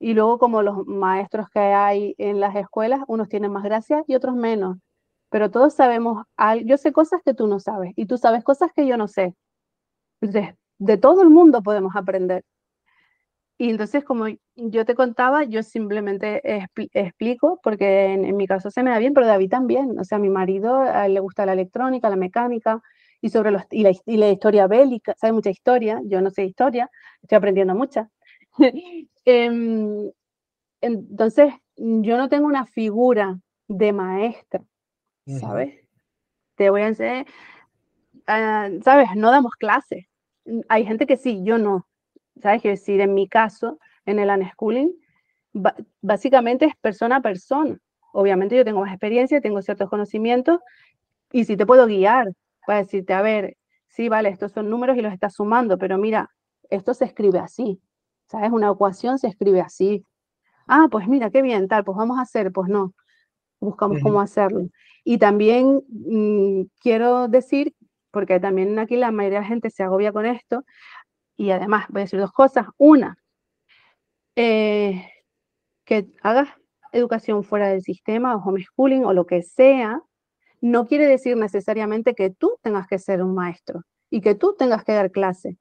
Y luego como los maestros que hay en las escuelas, unos tienen más gracia y otros menos. Pero todos sabemos, yo sé cosas que tú no sabes y tú sabes cosas que yo no sé. De, de todo el mundo podemos aprender. Y entonces, como yo te contaba, yo simplemente explico, porque en, mi caso se me da bien, pero David también. O sea, a mi marido a él le gusta la electrónica, la mecánica, y sobre los, y la, y la historia bélica, sabe mucha historia, yo no sé historia, estoy aprendiendo mucha. Em, entonces, yo no tengo una figura de maestra, ¿sabes? Te voy a enseñar, ah, ¿sabes? No damos clases. Hay gente que sí, yo no. ¿Sabes? Quiero decir, en mi caso, en el unschooling, básicamente es persona a persona. Obviamente yo tengo más experiencia, tengo ciertos conocimientos y sí te puedo guiar para decirte, a ver, sí, vale, estos son números y los estás sumando, pero mira, esto se escribe así. ¿Sabes? Una ecuación se escribe así. Ah, pues mira, qué bien, tal, pues vamos a hacer, pues no. Buscamos cómo hacerlo. Y también mm, quiero decir, porque también aquí la mayoría de la gente se agobia con esto, y además voy a decir dos cosas. Una, eh, que hagas educación fuera del sistema o homeschooling o lo que sea, no quiere decir necesariamente que tú tengas que ser un maestro y que tú tengas que dar clase.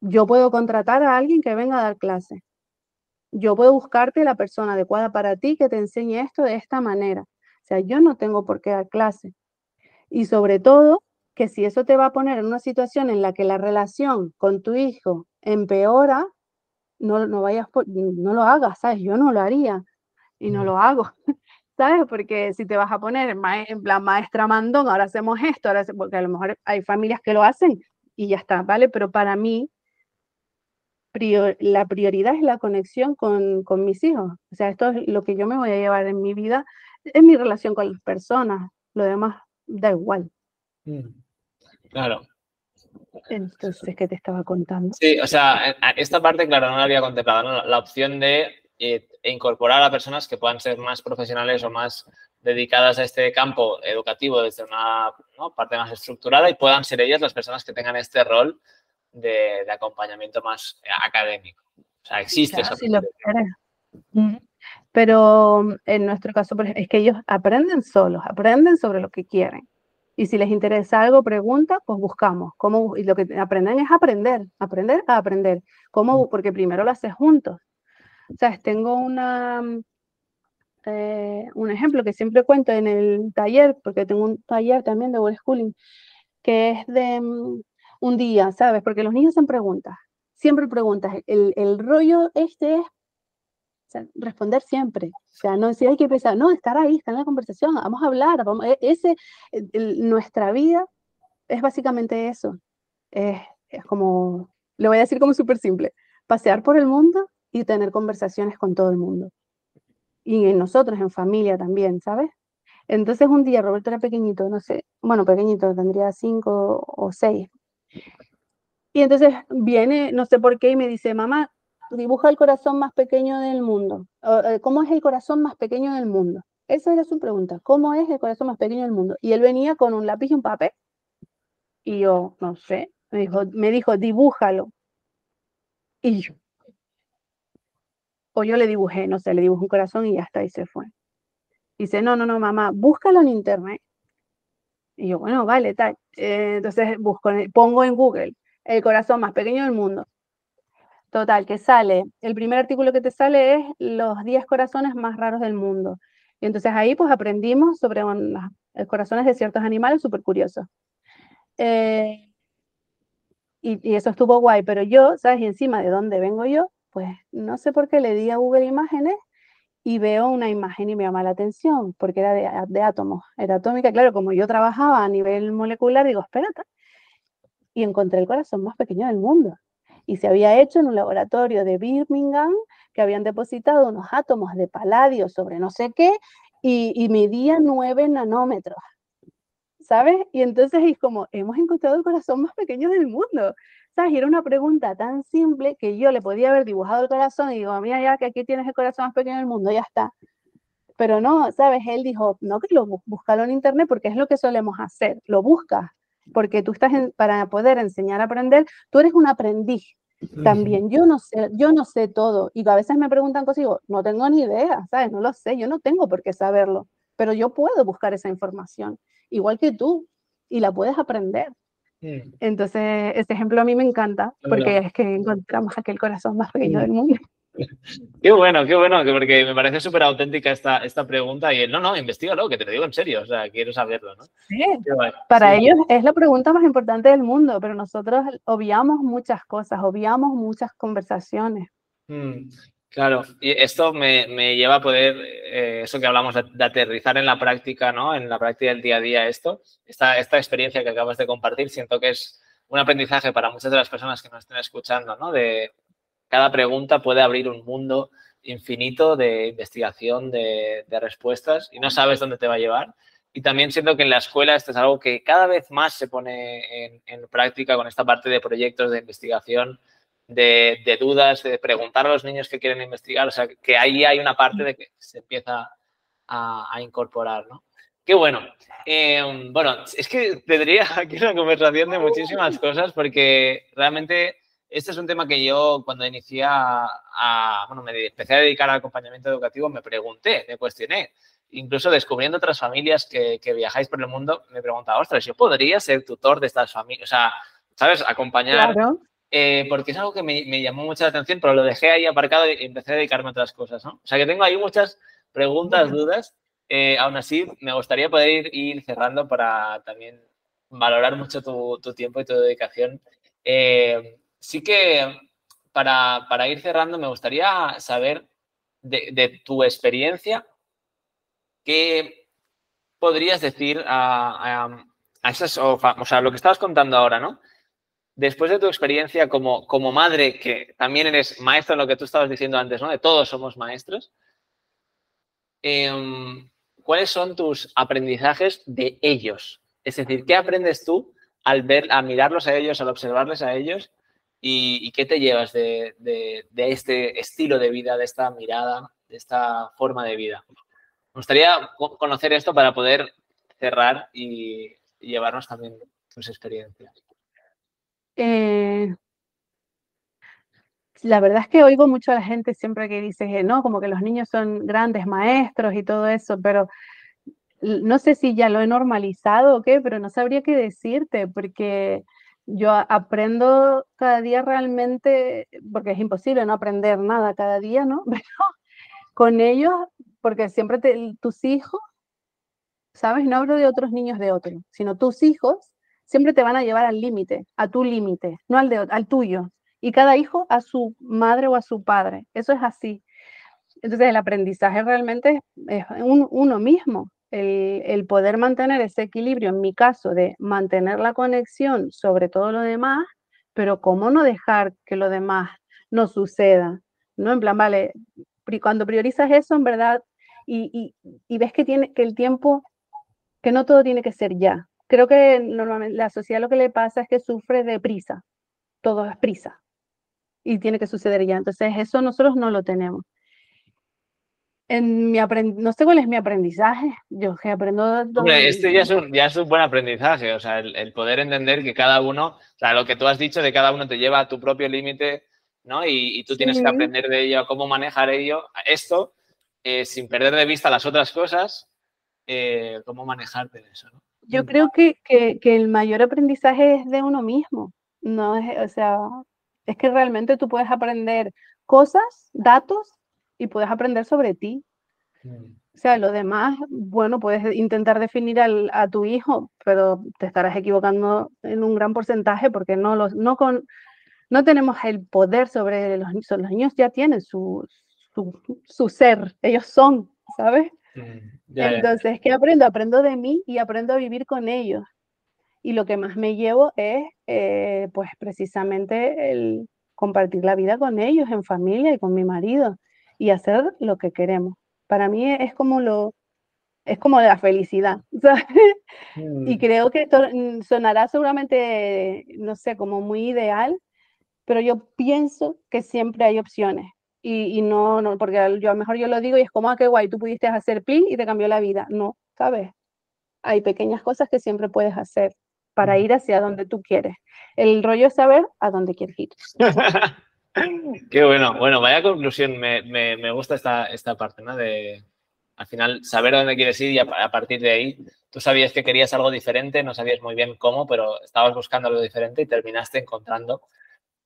Yo puedo contratar a alguien que venga a dar clase. Yo puedo buscarte la persona adecuada para ti que te enseñe esto de esta manera. O sea, yo no tengo por qué dar clase. Y sobre todo, que si eso te va a poner en una situación en la que la relación con tu hijo empeora, no, no vayas no lo hagas, ¿sabes? Yo no lo haría y no lo hago, ¿sabes? Porque si te vas a poner en plan maestra mandón, ahora hacemos esto, ahora porque a lo mejor hay familias que lo hacen y ya está, ¿vale? Pero para mí, la prioridad es la conexión con, con mis hijos. O sea, esto es lo que yo me voy a llevar en mi vida, es mi relación con las personas, lo demás da igual. Mm. Claro. Entonces, ¿qué te estaba contando? Sí, o sea, esta parte, claro, no la había contemplado, la opción de eh, incorporar a personas que puedan ser más profesionales o más dedicadas a este campo educativo desde una parte más estructurada y puedan ser ellas las personas que tengan este rol de, acompañamiento más académico. O sea, existe eso. Pero en nuestro caso, es que ellos aprenden solos, aprenden sobre lo que quieren. Y si les interesa algo, pregunta, pues buscamos. ¿Cómo? Y lo que aprenden es aprender, aprender a aprender. ¿Cómo? Mm. Porque primero lo haces juntos. O sea, tengo una, eh, un ejemplo que siempre cuento en el taller, porque tengo un taller también de World Schooling, que es de mm, un día, ¿sabes? Porque los niños hacen preguntas, siempre preguntas. El, el rollo este es responder siempre. O sea, no si hay que pensar, no, estar ahí, estar en la conversación, vamos a hablar. E, ese, nuestra vida es básicamente eso. Es, es como, le voy a decir como súper simple, pasear por el mundo y tener conversaciones con todo el mundo. Y en nosotros, en familia también, ¿sabes? Entonces un día Roberto era pequeñito, no sé, bueno, pequeñito, tendría cinco o seis. Y entonces viene, no sé por qué, y me dice, mamá, dibuja el corazón más pequeño del mundo. Eh, ¿Cómo es el corazón más pequeño del mundo? Esa era su pregunta. ¿Cómo es el corazón más pequeño del mundo? Y él venía con un lápiz y un papel. Y yo, no sé, me dijo, me dijo dibújalo. Y yo. O yo le dibujé, no sé, le dibujé un corazón y ya está, y se fue. Dice, no, no, no, mamá, búscalo en internet. Y yo, bueno, vale, tal. Eh, entonces busco, pongo en Google el corazón más pequeño del mundo. Total, que sale, el primer artículo que te sale es los 10 corazones más raros del mundo. Y entonces ahí pues aprendimos sobre los corazones de ciertos animales súper curiosos. Eh, y, eso estuvo guay, pero yo, ¿sabes? Y encima de dónde vengo yo, pues no sé por qué le di a Google Imágenes y veo una imagen y me llama la atención, porque era de, de átomos, era atómica. Claro, como yo trabajaba a nivel molecular, digo, espérate. Y encontré el corazón más pequeño del mundo y se había hecho en un laboratorio de Birmingham que habían depositado unos átomos de paladio sobre no sé qué y, y medía 9 nanómetros. ¿sabes? Y entonces es como, hemos encontrado el corazón más pequeño del mundo. ¿Sabes? Y era una pregunta tan simple que yo le podía haber dibujado el corazón y digo, mira, ya que aquí tienes el corazón más pequeño del mundo, ya está. Pero no, ¿sabes? Él dijo, no, que lo búscalo en internet porque es lo que solemos hacer, lo buscas, porque tú estás para poder enseñar a aprender, tú eres un aprendiz también. Yo no sé, yo no sé todo y a veces me preguntan cosas y digo, no tengo ni idea, ¿sabes? No lo sé, yo no tengo por qué saberlo, pero yo puedo buscar esa información, igual que tú, y la puedes aprender. Entonces, ese ejemplo a mí me encanta porque es que encontramos aquel corazón más pequeño del mundo. Qué bueno, qué bueno, porque me parece súper auténtica esta, esta pregunta y no, no, investigalo, que te lo digo en serio, o sea, quiero saberlo, ¿no? Sí, para ellos es la pregunta más importante del mundo, pero nosotros obviamos muchas cosas, obviamos muchas conversaciones. Mm, claro, y esto me, me lleva a poder, eh, eso que hablamos de, aterrizar en la práctica, ¿no? En la práctica del día a día esto, esta, esta experiencia que acabas de compartir, siento que es un aprendizaje para muchas de las personas que nos estén escuchando, ¿no? De, cada pregunta puede abrir un mundo infinito de investigación, de, respuestas y no sabes dónde te va a llevar. Y también siento que en la escuela esto es algo que cada vez más se pone en, práctica con esta parte de proyectos de investigación, de, dudas, de preguntar a los niños que quieren investigar. O sea, que ahí hay una parte de que se empieza a, incorporar, ¿no? Qué bueno. Em, bueno, es que tendría aquí una conversación de muchísimas cosas porque realmente este es un tema que yo cuando inicié a, bueno, me empecé a dedicar al acompañamiento educativo, me pregunté, me cuestioné. Incluso descubriendo otras familias que, viajáis por el mundo, me preguntaba, ostras, yo podría ser tutor de estas familias, o sea, ¿sabes? Acompañar. Eh, porque es algo que me, llamó mucha atención, pero lo dejé ahí aparcado y empecé a dedicarme a otras cosas, ¿no? O sea, que tengo ahí muchas preguntas, dudas. Eh, aún así, me gustaría poder ir, cerrando para también valorar mucho tu, tiempo y tu dedicación. Eh, sí que para, ir cerrando me gustaría saber de, tu experiencia qué podrías decir a, esas, o, sea, lo que estabas contando ahora, ¿no? Después de tu experiencia como, como madre, que también eres maestro en lo que tú estabas diciendo antes, ¿no? De todos somos maestros. Em, ¿Cuáles son tus aprendizajes de ellos? Es decir, ¿qué aprendes tú al ver, a mirarlos a ellos, al observarles a ellos ¿Y, qué te llevas de, este estilo de vida, de esta mirada, de esta forma de vida? Me gustaría conocer esto para poder cerrar y, llevarnos también tus experiencias. Eh, la verdad es que oigo mucho a la gente siempre que dice, no, como que los niños son grandes maestros y todo eso, pero no sé si ya lo he normalizado o qué, pero no sabría qué decirte, porque yo aprendo cada día realmente, porque es imposible no aprender nada cada día, ¿no? Con ellos, porque siempre tus hijos, ¿sabes? No hablo de otros niños de otros, sino tus hijos siempre te van a llevar al límite, a tu límite, no al, de, al tuyo. Y cada hijo a su madre o a su padre. Eso es así. Entonces el aprendizaje realmente es uno mismo el, poder mantener ese equilibrio, en mi caso, de mantener la conexión sobre todo lo demás, pero cómo no dejar que lo demás no suceda, ¿no? En plan, vale, cuando priorizas eso, en verdad, y, ves que, tiene, que el tiempo, que no todo tiene que ser ya. Creo que normalmente la sociedad lo que le pasa es que sufre de prisa, todo es prisa, y tiene que suceder ya. Entonces, eso nosotros no lo tenemos en mi no sé cuál es mi aprendizaje, yo que aprendo... Hombre, este ya es, un, ya es un buen aprendizaje, o sea, el, poder entender que cada uno, o sea, lo que tú has dicho de cada uno te lleva a tu propio límite, ¿no? Y, tú tienes que aprender de ello, cómo manejar ello, esto, eh, sin perder de vista las otras cosas, eh, cómo manejarte en eso, ¿no? Yo creo que, que, que, el mayor aprendizaje es de uno mismo, no es, o sea, es que realmente tú puedes aprender cosas, datos, y puedes aprender sobre ti. Mm. O sea, lo demás, bueno, puedes intentar definir a tu hijo, pero te estarás equivocando en un gran porcentaje porque no, los, no, con, no tenemos el poder sobre los niños. Los niños ya tienen su, su, ser, ellos son, ¿sabes? Mm, Entonces, ¿qué aprendo? Aprendo de mí y aprendo a vivir con ellos. Y lo que más me llevo es, eh, pues, precisamente el compartir la vida con ellos, en familia y con mi marido y hacer lo que queremos. Para mí es como lo, es como la felicidad. Y mm. creo que esto mm, sonará seguramente, no sé, como muy ideal, pero yo pienso que siempre hay opciones. Y, no, no, porque yo a lo mejor yo lo digo y es como, ah, qué guay, tú pudiste hacer pli y te cambió la vida. No, ¿sabes? Hay pequeñas cosas que siempre puedes hacer para mm. ir hacia donde tú quieres. El rollo es saber a dónde quieres ir. Qué bueno. Bueno, vaya conclusión. Me, me, me gusta esta, esta parte, ¿no? De, al final, saber dónde quieres ir y a, partir de ahí, tú sabías que querías algo diferente, no sabías muy bien cómo, pero estabas buscando algo diferente y terminaste encontrando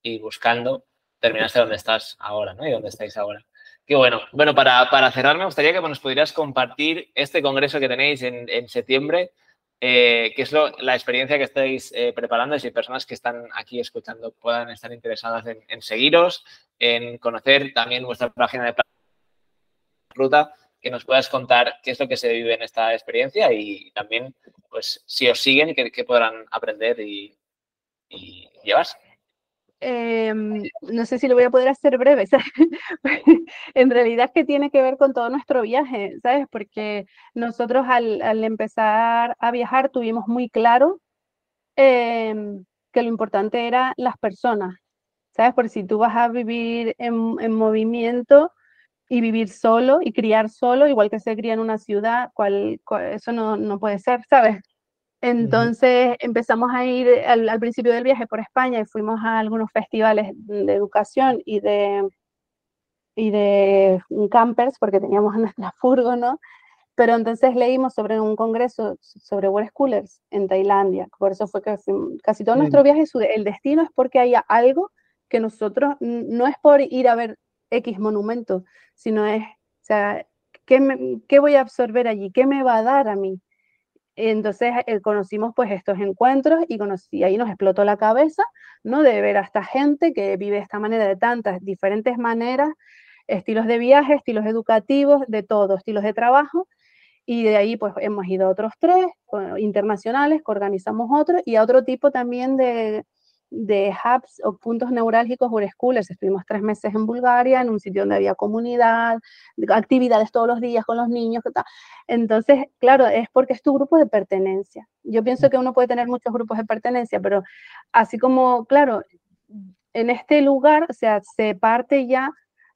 y buscando, terminaste donde estás ahora, ¿no? Y donde estáis ahora. Qué bueno. Bueno, para, para cerrar, me gustaría que nos pudieras compartir este congreso que tenéis en, en septiembre, eh, qué es lo, la experiencia que estáis eh, preparando y si personas que están aquí escuchando puedan estar interesadas en, seguiros, en conocer también vuestra página de ruta que nos puedas contar qué es lo que se vive en esta experiencia y también, pues, si os siguen, qué, qué podrán aprender y llevarse. Em, no sé si lo voy a poder hacer breve, en realidad que tiene que ver con todo nuestro viaje, ¿sabes? Porque nosotros al, al empezar a viajar tuvimos muy claro em, que lo importante era las personas, ¿sabes? Porque si tú vas a vivir en, en movimiento, y vivir solo y criar solo, igual que se cría en una ciudad, cual, eso no, no, puede ser, ¿sabes? Entonces empezamos a ir al, al, principio del viaje por España y fuimos a algunos festivales de educación y de, y de campers, porque teníamos nuestra furgo, ¿no? Pero entonces leímos sobre un congreso sobre World Schoolers en Tailandia. Por eso fue que casi todo nuestro viaje, el destino es porque haya algo que nosotros, no es por ir a ver X monumento, sino es, o sea, ¿qué, ¿qué, voy a absorber allí? ¿Qué me va a dar a mí? Entonces eh, conocimos pues estos encuentros y, conocí, ahí nos explotó la cabeza, ¿no? De ver a esta gente que vive de esta manera, de tantas diferentes maneras, estilos de viaje, estilos educativos, de todo, estilos de trabajo. Y de ahí pues hemos ido a otros tres internacionales, que organizamos otros, y a otro tipo también de, de hubs o puntos neurálgicos o schoolers. Estuvimos tres meses en Bulgaria, en un sitio donde había comunidad, actividades todos los días con los niños. Entonces, claro, es porque es tu grupo de pertenencia. Yo pienso mm. que uno puede tener muchos grupos de pertenencia, pero así como, claro, en este lugar, o sea, se parte ya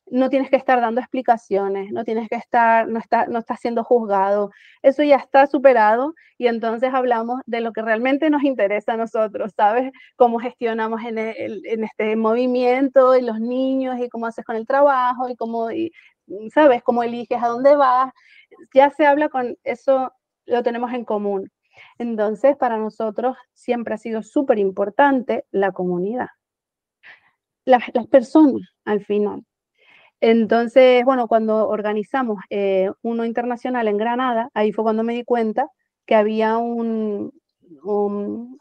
no tienes que estar dando explicaciones, no tienes que estar, no está, no está siendo juzgado, eso ya está superado y entonces hablamos de lo que realmente nos interesa a nosotros, ¿sabes? Cómo gestionamos en, en este movimiento y los niños y cómo haces con el trabajo y cómo, ¿sabes? Cómo eliges a dónde vas, ya se habla con eso, lo tenemos en común. Entonces, para nosotros siempre ha sido súper importante la comunidad, las, las personas al final entonces, bueno, cuando organizamos eh, uno internacional en Granada, ahí fue cuando me di cuenta que había un,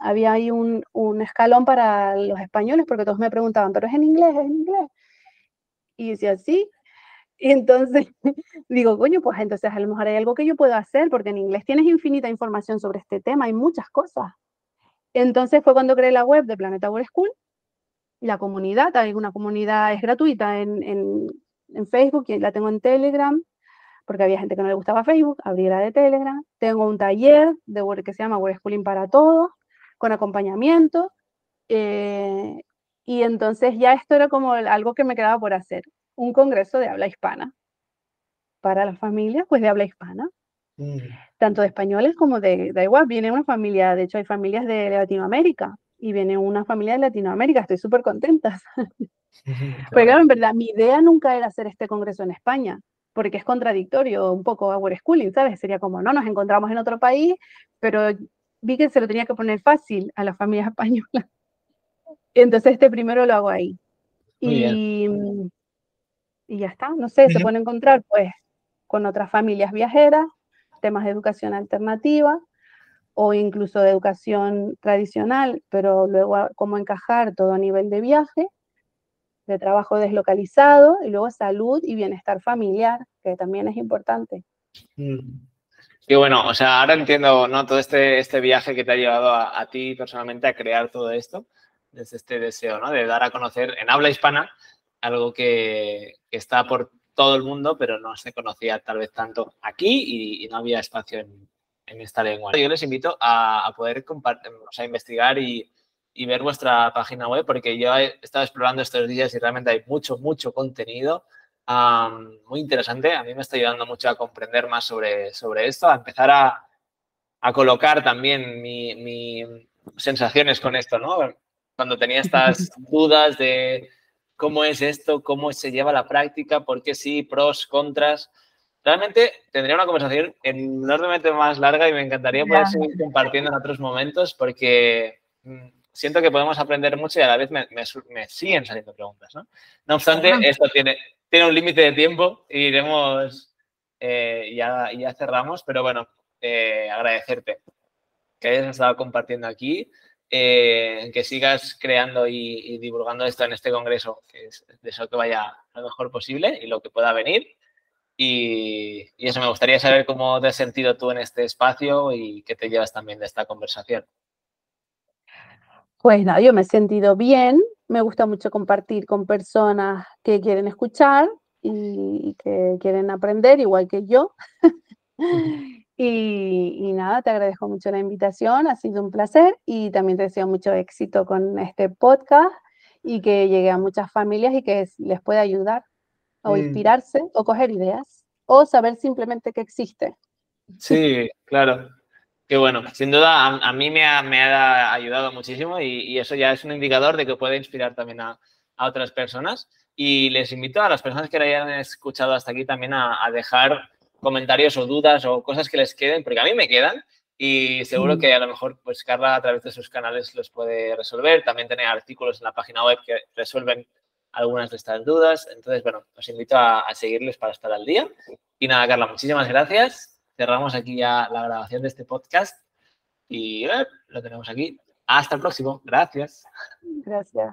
había ahí un, un, escalón para los españoles, porque todos me preguntaban, ¿pero es en inglés? ¿Es en inglés? Y decía, sí. Y entonces digo, coño, pues entonces a lo mejor hay algo que yo puedo hacer, porque en inglés tienes infinita información sobre este tema, hay muchas cosas. Entonces fue cuando creé la web de Planeta World School, la comunidad, hay una comunidad, es gratuita en, en, en Facebook y la tengo en Telegram, porque había gente que no le gustaba Facebook, abrí la de Telegram. Tengo un taller de que se llama Word Schooling para Todos, con acompañamiento. Eh, y entonces ya esto era como algo que me quedaba por hacer, un congreso de habla hispana para las familias, pues de habla hispana, mm. tanto de españoles como de, da igual, viene una familia, de hecho hay familias de Latinoamérica y viene una familia de Latinoamérica, estoy súper contenta. Porque claro, en verdad, mi idea nunca era hacer este congreso en España, porque es contradictorio un poco War Schooling, ¿sabes? Sería como, no, nos encontramos en otro país, pero vi que se lo tenía que poner fácil a las familias españolas. Entonces este primero lo hago ahí. Y, y, ya está, no sé, se puede encontrar pues con otras familias viajeras, temas de educación alternativa o incluso de educación tradicional, pero luego cómo encajar todo a nivel de viaje de trabajo deslocalizado y luego salud y bienestar familiar, que también es importante. Y mm. bueno, o sea, ahora entiendo ¿no? todo este, este viaje que te ha llevado a, ti personalmente a crear todo esto, desde este deseo ¿no? de dar a conocer en habla hispana algo que, está por, todo el mundo, pero no se conocía tal vez tanto aquí y, no había espacio en, esta lengua. Yo les invito a, poder o investigar y, ver vuestra página web porque yo he estado explorando estos días y realmente hay mucho, mucho contenido muy interesante. A mí me está ayudando mucho a comprender más sobre, sobre esto, a empezar a, colocar también mis sensaciones con esto, ¿no? Cuando tenía estas dudas de cómo es esto, cómo se lleva la práctica, por qué sí, pros, contras. Realmente tendría una conversación enormemente más larga y me encantaría poder seguir compartiendo en otros momentos porque mm, siento que podemos aprender mucho y a la vez me, siguen saliendo preguntas. ¿no? no obstante, esto tiene, tiene un límite de tiempo y iremos, eh, ya, ya cerramos, pero bueno, eh, agradecerte que hayas estado compartiendo aquí eh, que sigas creando y, divulgando esto en este congreso, que es eso que vaya lo mejor posible y lo que pueda venir. Y, eso, me gustaría saber cómo te has sentido tú en este espacio y qué te llevas también de esta conversación. Pues nada, yo me he sentido bien, me gusta mucho compartir con personas que quieren escuchar y que quieren aprender igual que yo. Y, nada, te agradezco mucho la invitación, ha sido un placer y también te deseo mucho éxito con este podcast y que llegue a muchas familias y que les pueda ayudar o inspirarse o coger ideas o saber simplemente que existe. Sí, claro. Qué bueno, sin duda a, mí me ha, me ha, ayudado muchísimo y, eso ya es un indicador de que puede inspirar también a, a, otras personas. Y les invito a las personas que hayan escuchado hasta aquí también a, a dejar comentarios o dudas o cosas que les queden, porque a mí me quedan y seguro que a lo mejor pues Carla a través de sus canales los puede resolver. También tiene artículos en la página web que resuelven algunas de estas dudas. Entonces, bueno, os invito a, seguirles para estar al día. Y nada, Carla, muchísimas gracias. Cerramos aquí ya la grabación de este podcast y eh, lo tenemos aquí. Hasta el próximo. Gracias. Gracias.